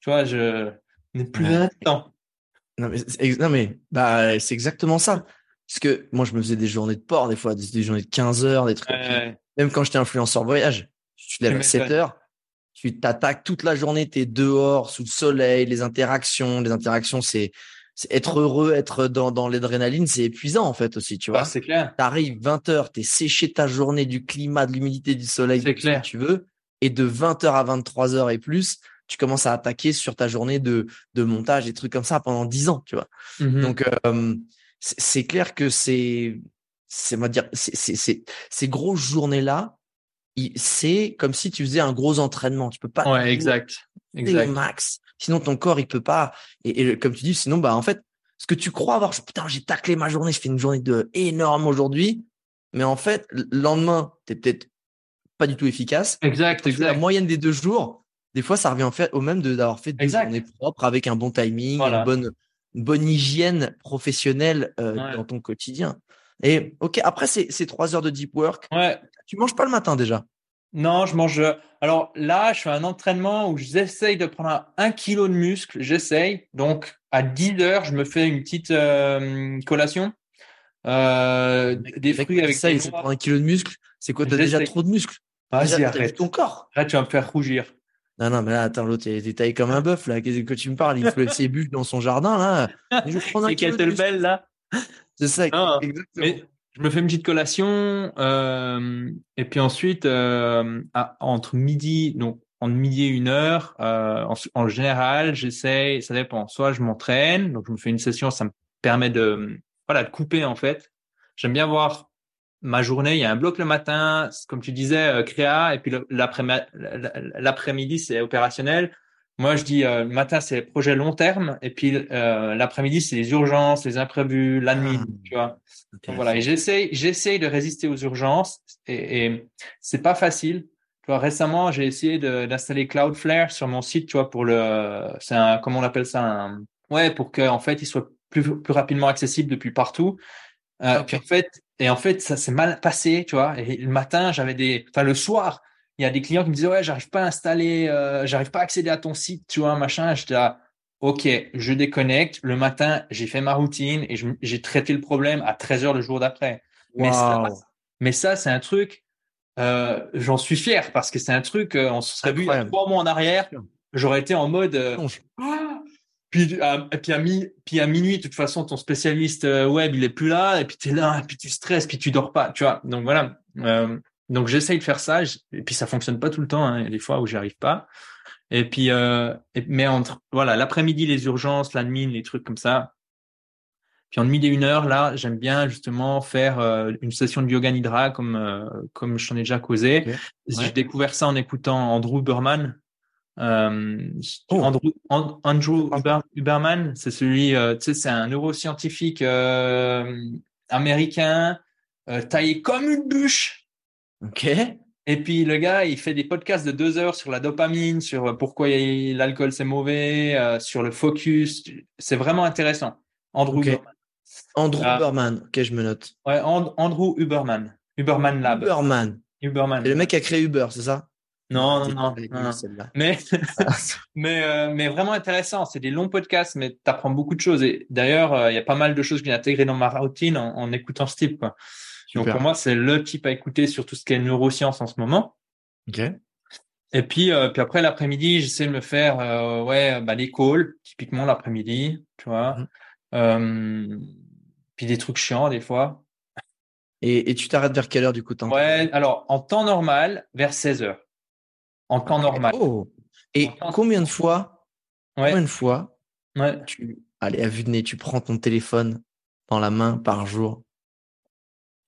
Tu vois, je n'ai plus Ouais. de temps. Non mais, non, mais bah, c'est exactement ça. Parce que moi, je me faisais des journées de port, des fois, des, journées de 15 heures, des trucs. Même quand j'étais influenceur voyage, tu te lèves à Tu 7 m'étonnes. heures, tu t'attaques toute la journée, t'es dehors, sous le soleil, les interactions. Les interactions, c'est être heureux, être dans, dans l'adrénaline, c'est épuisant en fait aussi, tu vois. bah, c'est clair. T'arrives 20 heures, t'es séché ta journée du climat, de l'humidité, du soleil, C'est clair. tu veux. Et de 20 heures à 23 heures et plus, tu commences à attaquer sur ta journée de, de montage et trucs comme ça pendant 10 ans, tu vois. Mhm. Donc, euh, c'est c'est clair que c'est, c'est, on va dire, c'est, c'est, c'est- ces grosses journées-là, c'est comme si tu faisais un gros entraînement. Tu peux pas ouais, exact. au Exact. max. Sinon, ton corps, il peut pas. Et, et comme tu dis, sinon, bah, en fait, ce que tu crois avoir, putain, j'ai taclé ma journée, je fais une journée de énorme aujourd'hui. Mais en fait, le lendemain, t'es peut-être pas du tout efficace. Exact, fais La exact. moyenne des deux jours, des fois, ça revient en fait au même de d'avoir fait deux Exact. journées propres avec un bon timing, Voilà. une bonne, une bonne hygiène professionnelle euh, Ouais. dans ton quotidien. Et ok, après ces, ces trois heures de deep work, Ouais. Tu manges pas le matin déjà? Non, je mange. Alors là, je fais un entraînement où j'essaye de prendre un, kilo de muscle. J'essaye. Donc, à 10 heures, je me fais une petite euh, collation. Euh, des fruits avec ça, il se noix. prend un kilo de muscle. C'est quoi T'as déjà trop de muscles? Vas-y, arrête. ton corps? Arrête, tu vas me faire rougir. Non, non, mais là, attends, l'autre, il est taillé comme un bœuf, là. Qu'est-ce que tu me parles? Il fait ses bûches dans son jardin, là. Et je prendre un C'est kilo de muscle. kettlebell là. C'est ça, Non, exactement. Mais je me fais une petite collation euh, et puis ensuite euh, entre midi donc entre midi et une heure euh, en, en général j'essaye ça dépend. Soit je m'entraîne donc je me fais une session ça me permet de voilà de couper en fait. J'aime bien voir ma journée il y a un bloc le matin comme tu disais euh, créa et puis le- l'après l'après-midi c'est opérationnel Moi, je dis euh, le matin, c'est les projets long terme, et puis euh, l'après-midi, c'est les urgences, les imprévus, l'admin, Ah, tu vois. Donc, voilà, et j'essaye, j'essaye de résister aux urgences, et, et c'est pas facile. Tu vois, récemment, j'ai essayé d'installer Cloudflare sur mon site, tu vois, pour le, c'est un, comment on appelle ça, un, ouais, pour que en fait, il soit plus plus rapidement accessible depuis partout. Euh, Ok. puis en fait, et en fait, ça s'est mal passé, tu vois. Et le matin, j'avais des, enfin le soir, il y a des clients qui me disaient ouais, j'arrive pas à installer, euh, j'arrive pas à accéder à ton site, tu vois, machin. J'étais là, ok, je déconnecte. Le matin, j'ai fait ma routine et je j'ai traité le problème à 13 heures le jour d'après. Mais ça, Waouh. mais ça, c'est un truc, euh, j'en suis fier parce que c'est un truc, euh, on se serait vu il y a Incroyable. trois mois en arrière, j'aurais été en mode, euh, ah puis, à, puis, à mi, puis à minuit, de toute façon, ton spécialiste web, il est plus là, et puis tu es là, et puis tu stresses, puis tu dors pas, tu vois. Donc voilà. Donc j'essaye de faire ça, et puis ça fonctionne pas tout le temps. hein. Il y a des fois où j'y arrive pas. Et puis, euh, et- mais entre voilà, l'après-midi, les urgences, l'admin, les trucs comme ça. Puis en midi et une heure, là, j'aime bien justement faire euh, une session de yoga nidra comme euh, comme je t'en ai déjà causé. J'ai Ouais. découvert ça en écoutant Andrew Berman. Oh. Andrew, An- Andrew Huber- Huberman, c'est celui, tu sais, c'est un neuroscientifique américain, taillé comme une bûche. Ok. Et puis le gars, il fait des podcasts de deux heures sur la dopamine, sur euh, pourquoi l'alcool c'est mauvais, euh, sur le focus. C'est vraiment intéressant. Andrew Ok. Huberman. Andrew Ah. Huberman. Ok, je me note. Ouais, And- Andrew Huberman. Huberman Lab. Huberman. Huberman. C'est le mec qui a créé Uber, c'est ça? Non, non, non. Mais mais euh, mais vraiment intéressant. C'est des longs podcasts, mais tu apprends beaucoup de choses. Et d'ailleurs, euh, il y a pas mal de choses que j'ai intégrées dans ma routine en, en écoutant ce type. Quoi. Donc pour moi, c'est le type à écouter sur tout ce qui est neurosciences en ce moment. Ok. Et puis euh, puis après l'après-midi, j'essaie de me faire euh, ouais bah les calls typiquement l'après-midi, tu vois. Mhm. Euh, puis des trucs chiants des fois. Et, et tu t'arrêtes vers quelle heure du coup Ouais. Alors en temps normal, vers 16 heures. En temps normal. Oh. Et combien de fois, Ouais. combien de fois Ouais. tu, allez, à vue de nez, tu prends ton téléphone dans la main par jour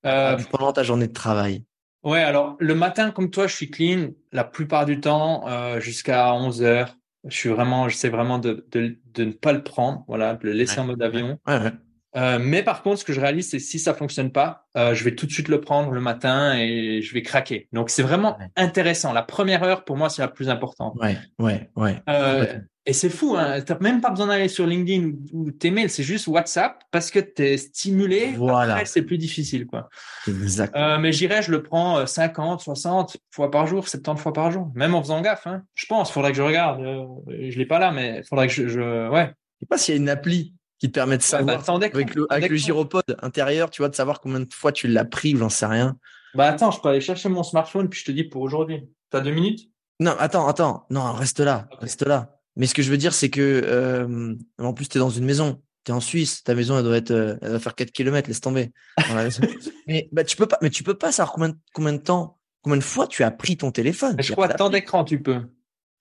Euh, pendant ta journée de travail Ouais, alors le matin, comme toi, je suis clean la plupart du temps euh, jusqu'à 11 heures. Je suis vraiment, j'essaie vraiment de, de, de ne pas le prendre, voilà, de le laisser en mode avion. Ouais, ouais. Euh, mais par contre, ce que je réalise, c'est si ça fonctionne pas, euh, je vais tout de suite le prendre le matin et je vais craquer. Donc c'est vraiment Ouais. intéressant. La première heure, pour moi, c'est la plus importante. Ouais, ouais, ouais. Euh, et c'est fou, hein. T'as même pas besoin d'aller sur LinkedIn ou, tes mails, c'est juste WhatsApp parce que t'es stimulé. Voilà. Après, c'est plus difficile, quoi. Exact. Euh, mais j'irais, je le prends euh, 50, 60 fois par jour, 70 fois par jour, même en faisant gaffe. Hein. Je pense, faudrait que je regarde. Euh, je l'ai pas là, mais faudrait que je, je... ouais. Je sais pas s'il y a une appli qui te permet de savoir bah, d'écran, avec le, avec le gyropode intérieur, tu vois, de savoir combien de fois tu l'as pris ou j'en sais rien. Bah attends, je peux aller chercher mon smartphone puis je te dis pour aujourd'hui. T'as deux minutes? Non, attends, attends. Non, reste là, reste là. Mais ce que je veux dire, c'est que euh, en plus, tu es dans une maison. Tu es en Suisse. Ta maison, elle doit être, euh, elle doit faire 4 km, laisse tomber. Dans la maison. mais bah, tu peux pas, mais tu peux pas savoir combien, de- combien de temps, combien de fois tu as pris ton téléphone. Mais je crois d'appli. d'écran, tu peux.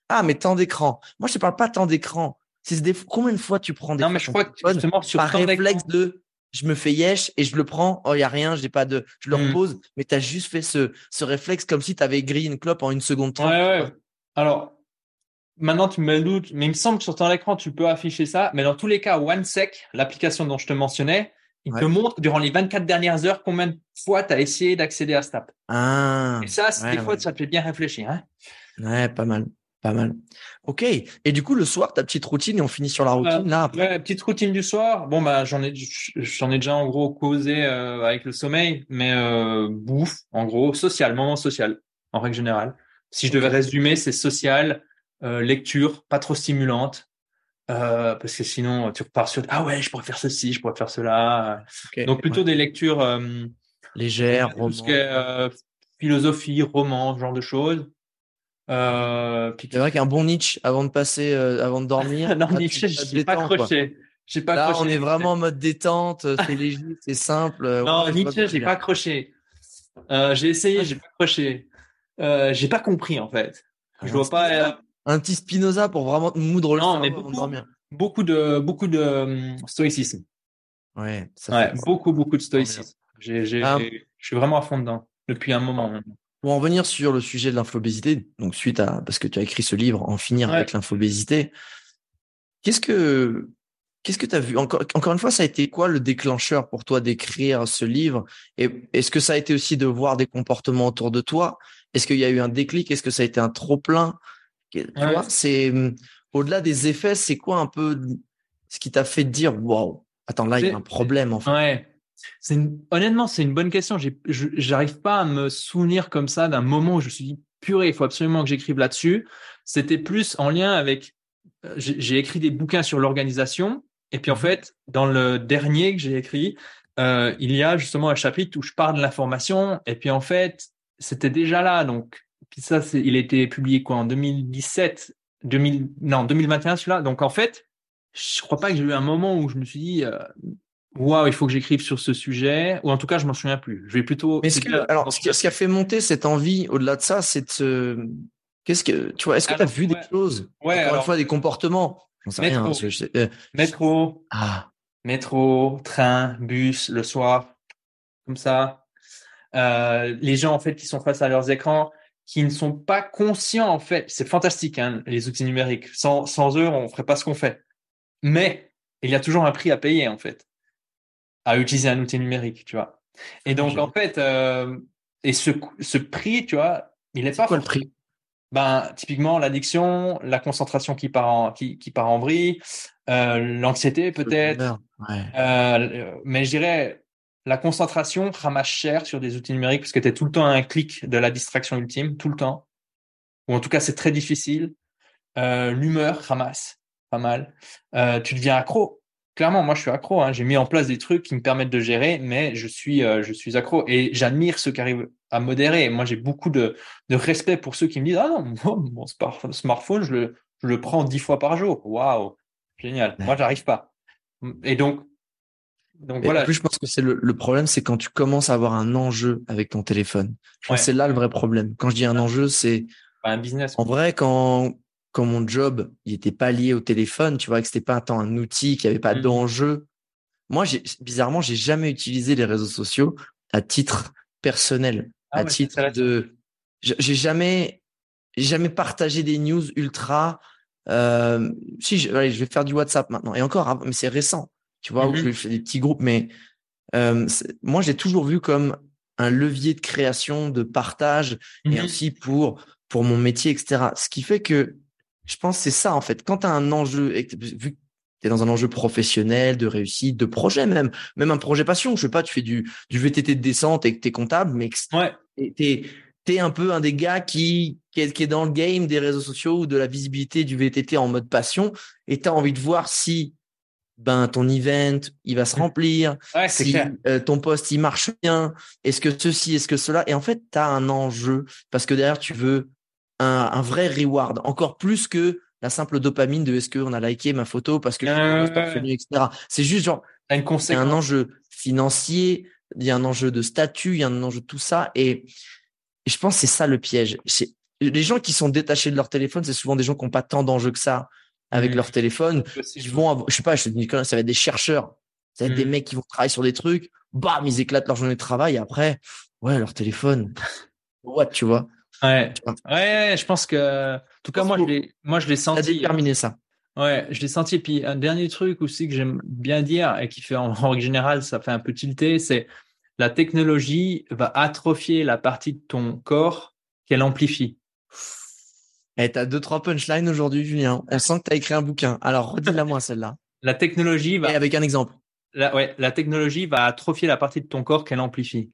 Ah, mais temps d'écran. Moi, je te parle pas temps d'écran. C'est des, combien de fois tu prends des Non, mais je crois que justement sur par réflexe de je me fais yesh et je le prends. Oh, il y a rien, j'ai pas de, je le Hmm. repose. Mais tu as juste fait ce, ce réflexe comme si tu avais grillé une clope en une seconde. Ouais, ouais. Alors, maintenant tu me mets le doute, mais il me semble que sur ton écran tu peux afficher ça. Mais dans tous les cas, OneSec, l'application dont je te mentionnais, il te montre durant les 24 dernières heures combien de fois tu as essayé d'accéder à cette app. Ah. Et ça, des fois, ça te fait bien réfléchir. Hein Ouais, pas mal. Pas mal. Ok. Et du coup, le soir, ta petite routine et on finit sur la routine là après. Ouais, petite routine du soir. Bon, bah, j'en ai, j'en ai déjà en gros causé euh, avec le sommeil, mais euh, bouffe, en gros, social, moment social, en règle générale. Si je devais résumer, c'est social, euh, lecture, pas trop stimulante, euh, parce que sinon tu repars sur ah ouais, je pourrais faire ceci, je pourrais faire cela. Ok. Donc plutôt Ouais. des lectures euh, légère, tout ce roman. qui est euh, philosophie, roman, ce genre de choses. Euh, puis C'est vrai qu'un bon Nietzsche avant de passer, euh, avant de dormir. non, Nietzsche, j'ai pas accroché. J'ai pas Là, accroché. on est vraiment en mode détente, euh, c'est léger, c'est simple. Non, ouais, je vois Nietzsche, que j'ai pas accroché. Euh, j'ai essayé, j'ai pas accroché. J'ai pas compris en fait. Je dire. dois pas. Un petit Spinoza pour vraiment te moudre le Non, avant de beaucoup. dormir. beaucoup de beaucoup de euh, stoïcisme. Ouais, ça Ouais, beaucoup beaucoup de stoïcisme. J'ai, j'ai, Ah. je suis vraiment à fond dedans depuis un moment. maintenant. Pour en venir sur le sujet de l'infobésité, donc suite à parce que tu as écrit ce livre, en finir avec l'infobésité, qu'est-ce que qu'est-ce que tu as vu? Encore, encore une fois, ça a été quoi le déclencheur pour toi d'écrire ce livre? Et est-ce que ça a été aussi de voir des comportements autour de toi? Est-ce qu'il y a eu un déclic? Est-ce que ça a été un trop plein? C'est hum, au-delà des effets, c'est quoi un peu ce qui t'a fait dire waouh, attends là il y a un problème en fait? Ouais. C'est honnêtement, c'est une bonne question. J'arrive pas à me souvenir comme ça d'un moment où je me suis dit purée, il faut absolument que j'écrive là-dessus. C'était plus en lien avec euh, j'ai écrit des bouquins sur l'organisation et puis en mmh fait dans le dernier que j'ai écrit, euh, il y a justement un chapitre où je parle de l'information et puis en fait c'était déjà là donc puis ça, c'est, il a été publié quoi en 2017, 2000, non 2021 celui-là. Donc en fait, je crois pas que j'ai eu un moment où je me suis dit, euh, waouh, il faut que j'écrive sur ce sujet. Ou en tout cas, je m'en souviens plus. Je vais plutôt. Mais ce que, alors, ce qui, a fait monter cette envie, au-delà de ça, c'est de. Qu'est-ce que tu vois Est-ce que tu as vu des choses Ouais. Encore une fois, des comportements? J'en sais métro. rien. Je euh, métro. Ah. Métro, train, bus, le soir, comme ça. Euh, les gens en fait qui sont face à leurs écrans, qui ne sont pas conscients en fait. C'est fantastique hein, les outils numériques. Sans, sans eux, on ferait pas ce qu'on fait. Mais il y a toujours un prix à payer en fait à utiliser un outil numérique, tu vois. Et donc en fait, euh, et ce, ce prix, tu vois, il est, pas quoi le prix? Ben typiquement l'addiction, la concentration qui part en qui, qui part en vrille, euh, l'anxiété peut-être. Ouais. Euh, mais je dirais la concentration ramasse cher sur des outils numériques parce que tu es tout le temps à un clic de la distraction ultime, tout le temps. Ou en tout cas, c'est très difficile. Euh, L'humeur ramasse pas mal. Tu deviens accro. Clairement, moi, je suis accro. Hein. J'ai mis en place des trucs qui me permettent de gérer, mais je suis, euh, je suis accro. Et j'admire ceux qui arrivent à modérer. Moi, j'ai beaucoup de, de respect pour ceux qui me disent Ah non, mon smartphone, je le, je le prends dix fois par jour. Waouh, génial. Moi, j'arrive pas. Et donc, donc voilà. En plus, je pense que c'est le, le, problème, c'est quand tu commences à avoir un enjeu avec ton téléphone. Je pense que c'est là le vrai problème. Quand je dis un enjeu, c'est un business. En vrai, quand quand mon job, il était pas lié au téléphone, tu vois, que c'était pas un temps un outil, qu'il y avait pas mmh. d'enjeu. Moi, j'ai bizarrement, j'ai jamais utilisé les réseaux sociaux à titre personnel, ah à titre de. J'ai jamais, jamais partagé des news ultra. Euh, si, je, allez, je vais faire du WhatsApp maintenant. Et encore, mais c'est récent tu vois, où mmh je fais des petits groupes. Mais euh, moi, j'ai toujours vu comme un levier de création, de partage, et mmh aussi pour pour mon métier, etc. Ce qui fait que je pense c'est ça en fait. Quand tu as un enjeu, vu que tu es dans un enjeu professionnel, de réussite, de projet même, même un projet passion, je sais pas, tu fais du, du VTT de descente et que tu es comptable, mais ouais. tu es, un peu un des gars qui, qui est, qui, est, dans le game des réseaux sociaux ou de la visibilité du VTT en mode passion et tu as envie de voir si ben ton event il va se remplir si euh, ton poste il marche bien est-ce que ceci est-ce que cela? Et en fait tu as un enjeu parce que derrière tu veux un, un, vrai reward encore plus que la simple dopamine de est-ce qu'on a liké ma photo parce que je etc c'est juste genre il y a un enjeu financier il y a un enjeu de statut il y a un enjeu de tout ça et, et je pense que c'est ça le piège c'est les gens qui sont détachés de leur téléphone c'est souvent des gens qui n'ont pas tant d'enjeux que ça avec leur téléphone. Ils vont, je sais pas, je te dis, ça va être des chercheurs. Ça va être des mm. mecs qui vont travailler sur des trucs. Bam, ils éclatent leur journée de travail. Et après, ouais, leur téléphone. What, tu vois? Ouais. Ouais, je pense que, en tout cas, moi, je l'ai, moi, je l'ai senti. déterminé ça. Ouais, je l'ai senti. Puis un dernier truc aussi que j'aime bien dire et qui fait en règle générale, ça fait un peu tilter, c'est la technologie va atrophier la partie de ton corps qu'elle amplifie. Eh, t'as deux, trois punchlines aujourd'hui, Julien. On sent que t'as écrit un bouquin. Alors, redis-la moi, celle-là. La technologie va. Et avec un exemple. La, ouais, la technologie va atrophier la partie de ton corps qu'elle amplifie.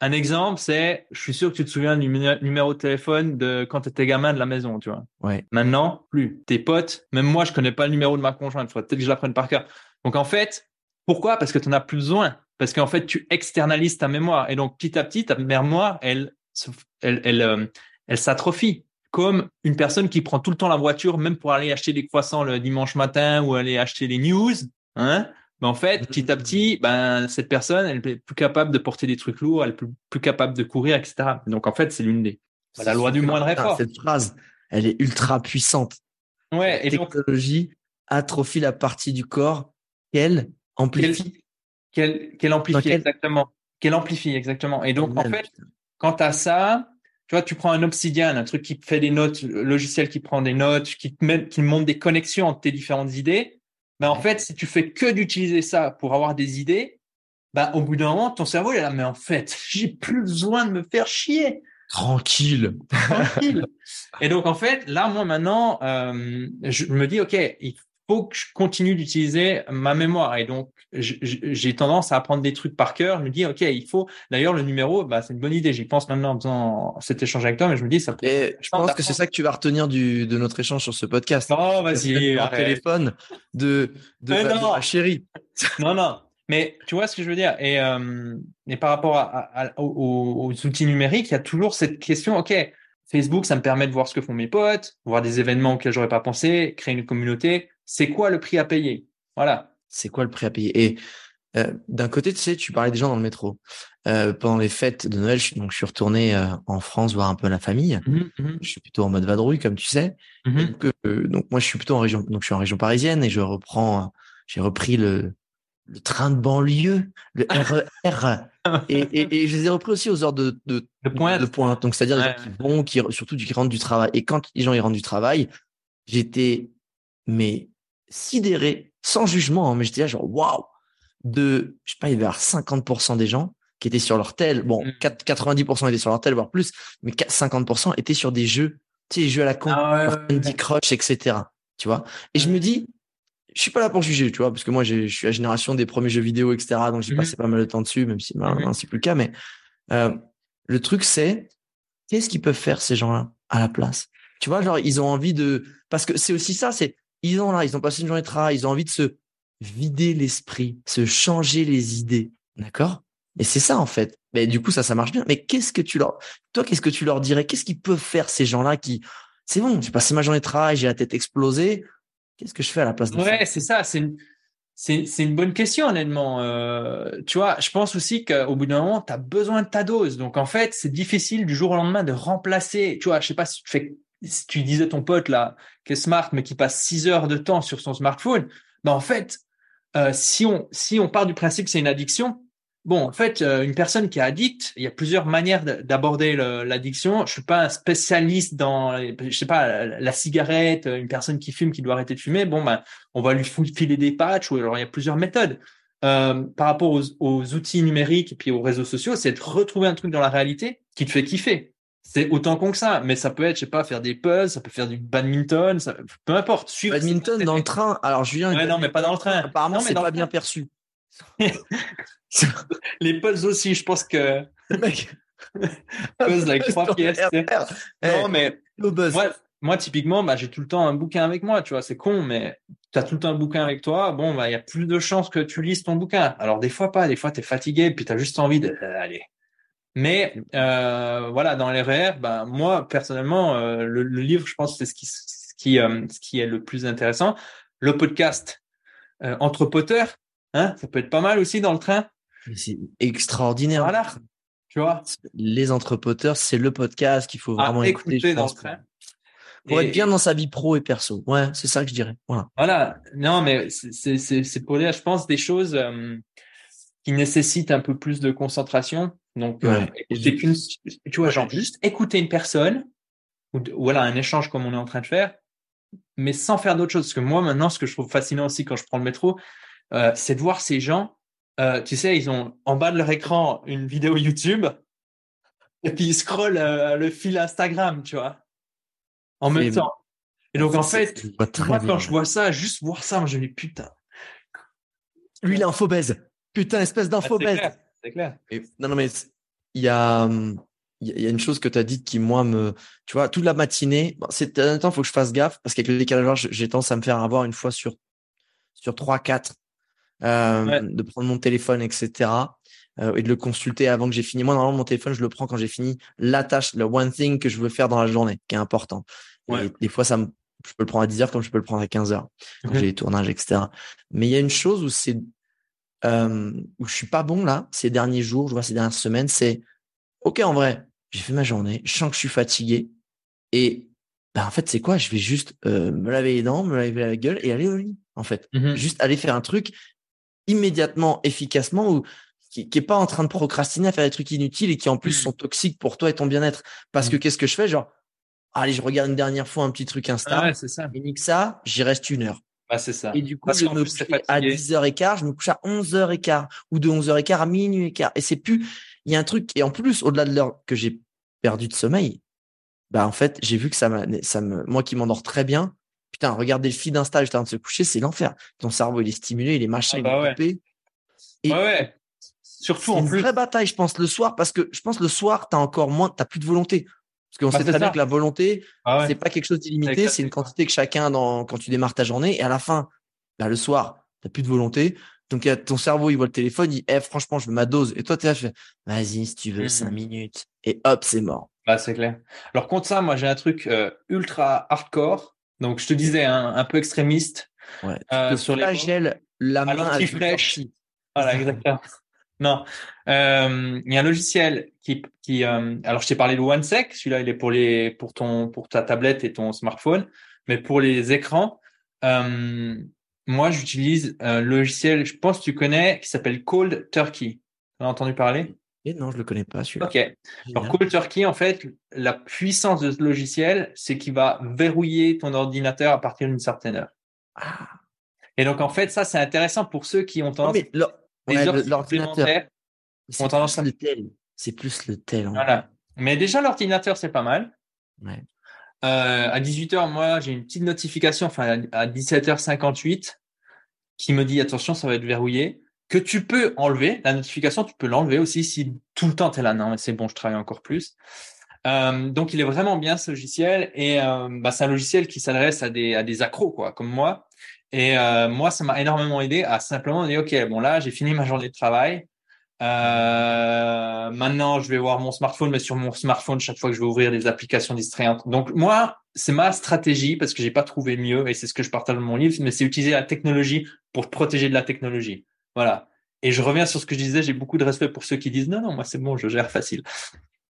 Un exemple, c'est, je suis sûr que tu te souviens du numéro de téléphone de quand tu étais gamin de la maison, tu vois. Ouais. Maintenant, plus. Tes potes, même moi, je connais pas le numéro de ma conjointe. Faudrait peut-être que je l'apprenne par cœur. Donc, en fait, pourquoi? Parce que tu n'en as plus besoin. Parce qu'en fait, tu externalises ta mémoire. Et donc, petit à petit, ta mémoire, elle, elle, elle, euh, elle s'atrophie comme une personne qui prend tout le temps la voiture, même pour aller acheter des croissants le dimanche matin ou aller acheter les news, hein. Ben en fait, petit à petit, ben cette personne, elle est plus capable de porter des trucs lourds, elle est plus, capable de courir, etc. Donc en fait, c'est l'une des la loi du moindre effort. Cette phrase, elle est ultra puissante. Ouais. La technologie atrophie la partie du corps qu'elle amplifie. Qu'elle amplifie exactement. Qu'elle amplifie exactement. Et donc en fait, quant à ça, Tu vois, tu prends un Obsidian, un truc qui fait des notes, logiciel qui prend des notes, qui te met, qui montre des connexions entre tes différentes idées. Ben, en fait, si tu fais que d'utiliser ça pour avoir des idées, ben, au bout d'un moment, ton cerveau, il est là, mais en fait, j'ai plus besoin de me faire chier. Tranquille. Tranquille. Et donc, en fait, là, moi, maintenant, euh, je me dis, OK, il faut que je continue d'utiliser ma mémoire. Et donc, j'ai tendance à apprendre des trucs par cœur. Je me dis, OK, il faut. D'ailleurs, le numéro, bah, c'est une bonne idée. J'y pense maintenant en faisant cet échange avec toi, mais je me dis, ça peut. Et je pense que c'est ça que tu vas retenir du, de notre échange sur ce podcast. Non, vas-y. téléphone de, de, de, chérie. Non, non. Mais tu vois ce que je veux dire et, euh, et par rapport à, aux, aux, outils numériques, il y a toujours cette question. Ok, Facebook, ça me permet de voir ce que font mes potes, voir des événements auxquels j'aurais pas pensé, créer une communauté. C'est quoi le prix à payer? Voilà. C'est quoi le prix à payer? Et euh, d'un côté, tu sais, tu parlais des gens dans le métro. Euh, pendant les fêtes de Noël, je, donc je suis retourné euh, en France voir un peu la famille. Mmh mmh je suis plutôt en mode vadrouille, comme tu sais. Mmh donc, donc, moi, je suis plutôt en région. Donc je suis en région parisienne et je reprends. J'ai repris le le train de banlieue, le RER. Et, et, et, je les ai repris aussi aux heures de, de, de pointe. De pointe. Donc, c'est-à-dire ouais. qui vont, qui, surtout qui rentrent du travail. Et quand les gens ils rentrent du travail, j'étais, mais sidéré, sans jugement, hein, mais j'étais là genre, waouh! De, je sais pas, il y avait 50% des gens qui étaient sur leur tel. Bon, mm. 90% étaient sur leur tel, voire plus, mais 50% étaient sur des jeux, tu sais, les jeux à la con, ah ouais, Candy Crush, etc. Tu vois? Et je me dis, je suis pas là pour juger, tu vois, parce que moi, je suis la génération des premiers jeux vidéo, etc. Donc, j'ai mmh. passé pas mal de temps dessus, même si maintenant, mmh. c'est plus le cas. Mais euh, le truc, c'est qu'est-ce qu'ils peuvent faire ces gens-là à la place? Tu vois, genre, ils ont envie de, parce que c'est aussi ça, c'est ils ont là, ils ont passé une journée de travail, ils ont envie de se vider l'esprit, se changer les idées, d'accord? Et c'est ça en fait. Mais du coup, ça, ça marche bien. Mais qu'est-ce que tu leur, toi, qu'est-ce que tu leur dirais? Qu'est-ce qu'ils peuvent faire ces gens-là qui, c'est bon, j'ai passé ma journée de travail, j'ai la tête explosée Qu'est-ce que je fais à la place de ouais, c'est ça. C'est une, c'est, c'est une bonne question, honnêtement. Euh, tu vois, je pense aussi qu'au bout d'un moment, tu as besoin de ta dose. Donc, en fait, c'est difficile du jour au lendemain de remplacer. Tu vois, je sais pas si tu fais, si tu disais ton pote là, qui est smart, mais qui passe six heures de temps sur son smartphone. Ben, en fait, euh, si on, si on part du principe que c'est une addiction, Bon, en fait, euh, une personne qui est addict, il y a plusieurs manières d'aborder l'addiction. Je suis pas un spécialiste dans, je sais pas, la cigarette, une personne qui fume, qui doit arrêter de fumer. Bon, ben, on va lui filer des patchs. Ou alors, il y a plusieurs méthodes. Euh, par rapport aux, aux, outils numériques et puis aux réseaux sociaux, c'est de retrouver un truc dans la réalité qui te fait kiffer. C'est autant con que ça, mais ça peut être, je sais pas, faire des puzzles, ça peut faire du badminton, ça, peu importe. Badminton dans le train. Alors, Julien. Ouais, non, mais pas dans le train. Apparemment, c'est pas bien perçu. les puzzles aussi, je pense que. puzzle avec trois pièces. non, mais moi, moi, typiquement, bah, j'ai tout le temps un bouquin avec moi, tu vois, c'est con, mais tu as tout le temps un bouquin avec toi, bon, bah, il y a plus de chances que tu lises ton bouquin. Alors, des fois pas, des fois, tu es fatigué, puis tu as juste envie de. Euh. Mais euh, voilà, dans les RER, bah, moi, personnellement, euh, le, le, livre, je pense, c'est ce qui, ce, qui, euh, ce qui est le plus intéressant. Le podcast, Entre poteurs, hein, ça peut être pas mal aussi dans le train. C'est extraordinaire. Voilà. Tu vois? Les entrepoteurs, c'est le podcast qu'il faut vraiment écouter, écouter dans le train. Pour et... être bien dans sa vie pro et perso. Ouais, c'est ça que je dirais. Voilà. Voilà. Non, mais c'est pour dire, je pense, des choses euh, qui nécessitent un peu plus de concentration. Donc, euh, ouais. euh, tu vois, genre juste écouter une personne ou voilà un échange comme on est en train de faire, mais sans faire d'autres choses. Parce que moi, maintenant, ce que je trouve fascinant aussi quand je prends le métro, euh, c'est de voir ces gens. Euh, tu sais, ils ont en bas de leur écran une vidéo YouTube et puis ils scrollent euh, le fil Instagram, tu vois, en même temps. Et donc en fait, moi quand je vois ça, juste voir ça, moi je me dis putain. Lui, il est infobèse. Putain, espèce d'infobèse. Ah, c'est clair. Et, non, non, mais il y a, il y a une chose que tu as dite qui, moi, me, tu vois, toute la matinée, bon, c'est, même temps, il faut que je fasse gaffe parce qu'avec le décalage, j'ai tendance à me faire avoir une fois sur, sur trois, quatre euh, ouais. de prendre mon téléphone, etc. Euh, et de le consulter avant que j'ai fini. Moi, normalement, mon téléphone, je le prends quand j'ai fini la tâche, le one thing que je veux faire dans la journée, qui est important. Ouais. Et des fois, ça me, je peux le prendre à 10 heures comme je peux le prendre à 15 heures quand j'ai les tournages, etc. Mais il y a une chose où c'est euh, où je suis pas bon là ces derniers jours, je vois ces dernières semaines, c'est ok en vrai, j'ai fait ma journée, je sens que je suis fatigué et ben, en fait c'est quoi? Je vais juste euh, me laver les dents, me laver la gueule et aller au lit en fait. Mm -hmm. Juste aller faire un truc immédiatement, efficacement, ou qui, qui est pas en train de procrastiner à faire des trucs inutiles et qui en plus Mm. sont toxiques pour toi et ton bien-être. Parce que qu'est-ce que je fais Genre, allez, je regarde une dernière fois un petit truc Insta. Ah ouais, c'est ça. Et nique ça, j'y reste une heure. Bah, c'est ça. Et du coup, Parce je me couche à fatigué. 10h15, je me couche à 11h15 ou de 11h15 à minuit et quart. Et c'est plus, il y a un truc, et en plus, au-delà de l'heure que j'ai perdu de sommeil, bah, en fait, j'ai vu que ça m'a, ça me, moi qui m'endors très bien, putain, regarder le feed Insta juste avant de se coucher, c'est l'enfer. Ton cerveau, il est stimulé, il est machin, Ah il bah est ouais. coupé. Et Ouais, ouais. Surtout c'est en une plus. vraie bataille, je pense, le soir, parce que je pense le soir, t'as encore moins, t'as plus de volonté. Parce qu'on Bah, sait c'est très bien que la volonté, Ah ouais. c'est pas quelque chose d'illimité, c'est une c'est quantité que chacun dans, quand tu démarres ta journée. Et à la fin, bah, le soir, t'as plus de volonté. Donc, ton cerveau, il voit le téléphone, il dit, eh, franchement, je veux ma dose. Et toi, t'es là, tu fais, vas-y, si tu veux, Mhm. cinq minutes. Et hop, c'est mort. Bah, c'est clair. Alors, contre ça, moi, j'ai un truc euh, ultra hardcore. Donc, je te disais, hein, un peu extrémiste. Ouais. Euh, sur les la main une fraîche. Voilà, exactement. Non, Euh, il y a un logiciel qui, qui euh, alors je t'ai parlé de OneSec, celui-là il est pour les, pour ton, pour ta tablette et ton smartphone, mais pour les écrans, euh, moi j'utilise un logiciel, je pense que tu connais, qui s'appelle Cold Turkey. Tu as entendu parler? Et non, je le connais pas, celui-là. Ok. Alors. Cold Turkey, en fait, la puissance de ce logiciel, c'est qu'il va verrouiller ton ordinateur à partir d'une certaine heure. Ah. Et donc en fait, ça c'est intéressant pour ceux qui ont tendance mais heures le- l'ordinateur, ont tendance plus à- le tel. C'est plus le tel. vrai. Voilà. Mais déjà, l'ordinateur, c'est pas mal. Ouais. Euh, à 18h, moi, j'ai une petite notification, enfin, à 17h58, qui me dit, attention, ça va être verrouillé, que tu peux enlever. La notification, tu peux l'enlever aussi si tout le temps tu es là. Non, mais c'est bon, je travaille encore plus. Euh, donc, il est vraiment bien ce logiciel et euh, bah, c'est un logiciel qui s'adresse à des, à des accros, quoi, comme moi. Et euh, moi, ça m'a énormément aidé à simplement dire, OK, bon, là, j'ai fini ma journée de travail. Euh, maintenant, je vais voir mon smartphone, mais sur mon smartphone, chaque fois que je vais ouvrir des applications distrayantes. Donc, moi, c'est ma stratégie parce que j'ai pas trouvé mieux et c'est ce que je partage dans mon livre, mais c'est utiliser la technologie pour protéger de la technologie. Voilà. Et je reviens sur ce que je disais, j'ai beaucoup de respect pour ceux qui disent non, non, moi c'est bon, je gère facile.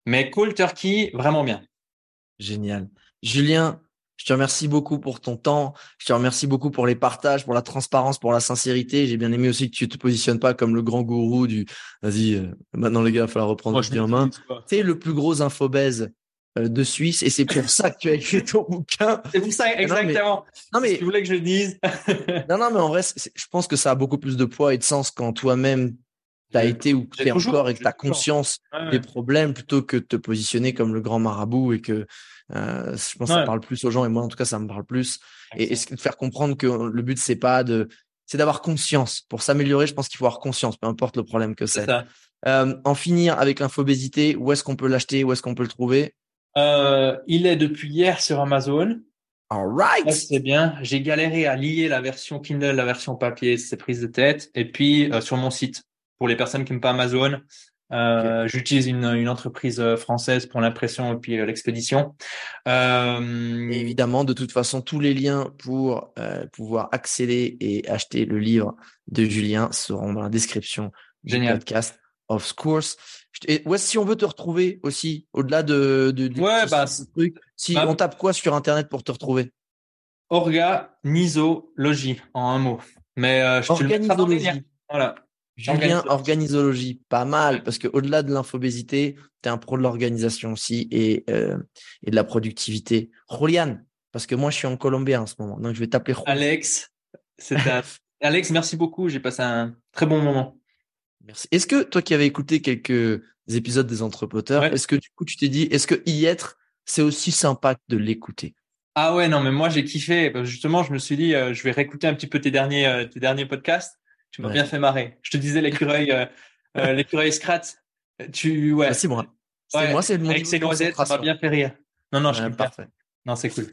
Mais Cold Turkey, vraiment bien. Génial. Julien, je te remercie beaucoup pour ton temps. Je te remercie beaucoup pour les partages, pour la transparence, pour la sincérité. J'ai bien aimé aussi que tu te positionnes pas comme le grand gourou du vas-y, euh, maintenant les gars, il va falloir reprendre Moi, vie en main. Tu es le plus gros infobèse de Suisse et c'est pour ça que tu as écrit ton bouquin. C'est pour ça, mais- exactement. Non mais tu voulais que je le dise. non non mais en vrai, je pense que ça a beaucoup plus de poids et de sens quand toi-même t'as été ou t'es encore et que t'as conscience Ouais, des problèmes plutôt que de te positionner comme le grand marabout et que euh, je pense que ça parle plus aux gens et moi en tout cas ça me parle plus. Et, et de faire comprendre que le but c'est pas de c'est d'avoir conscience. Pour s'améliorer je pense qu'il faut avoir conscience peu importe le problème que c'est euh, en finir avec l'infobésité où est-ce qu'on peut l'acheter où est-ce qu'on peut le trouver? Euh, il est depuis hier sur Amazon. all right c'est bien. J'ai galéré à lier la version Kindle, la version papier, c'est prise de tête. Et puis euh, sur mon site, pour les personnes qui n'aiment pas Amazon, euh, j'utilise une, une entreprise euh, française pour l'impression et puis l'expédition. Euh, évidemment de toute façon tous les liens pour euh, pouvoir accéder et acheter le livre de Julien seront dans la description du Génial. podcast of course et ouais, si on veut te retrouver aussi au-delà de, de du Ouais, bah, truc si bah, on tape quoi sur internet pour te retrouver? Organisologie en un mot. Mais euh, je te le. Voilà. Julien, Organisologie. pas mal, parce que au-delà de l'infobésité, tu es un pro de l'organisation aussi et, euh, et de la productivité. Julian, parce que moi je suis en Colombie en ce moment, donc je vais t'appeler Julian. Alex, un- Alex, merci beaucoup. J'ai passé un très bon moment. Merci. Est-ce que toi qui avais écouté quelques épisodes des Entrepoteurs, Ouais. est-ce que du coup tu t'es dit, est-ce que y être, c'est aussi sympa que de l'écouter? Ah ouais, non, mais moi j'ai kiffé. Justement, je me suis dit, euh, je vais réécouter un petit peu tes derniers, euh, tes derniers podcasts. Tu m'as Ouais. bien fait marrer. Je te disais l'écureuil, euh, euh, l'écureuil Scrat. Tu, ouais. Bah, C'est moi. C'est Ouais, moi, c'est mon Avec ses noisettes, ça m'a bien fait rire. Non, non, je bien. parfait. Non, c'est cool.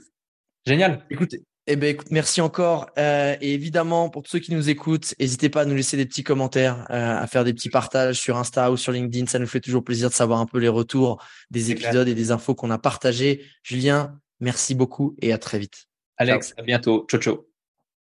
Génial. Écoute, eh ben, écoute, merci encore. Euh, et évidemment, pour tous ceux qui nous écoutent, n'hésitez pas à nous laisser des petits commentaires, euh, à faire des petits partages sur Insta ou sur LinkedIn. Ça nous fait toujours plaisir de savoir un peu les retours des clair. épisodes et des infos qu'on a partagés. Julien, merci beaucoup et à très vite. Alex, à bientôt. Ciao, ciao.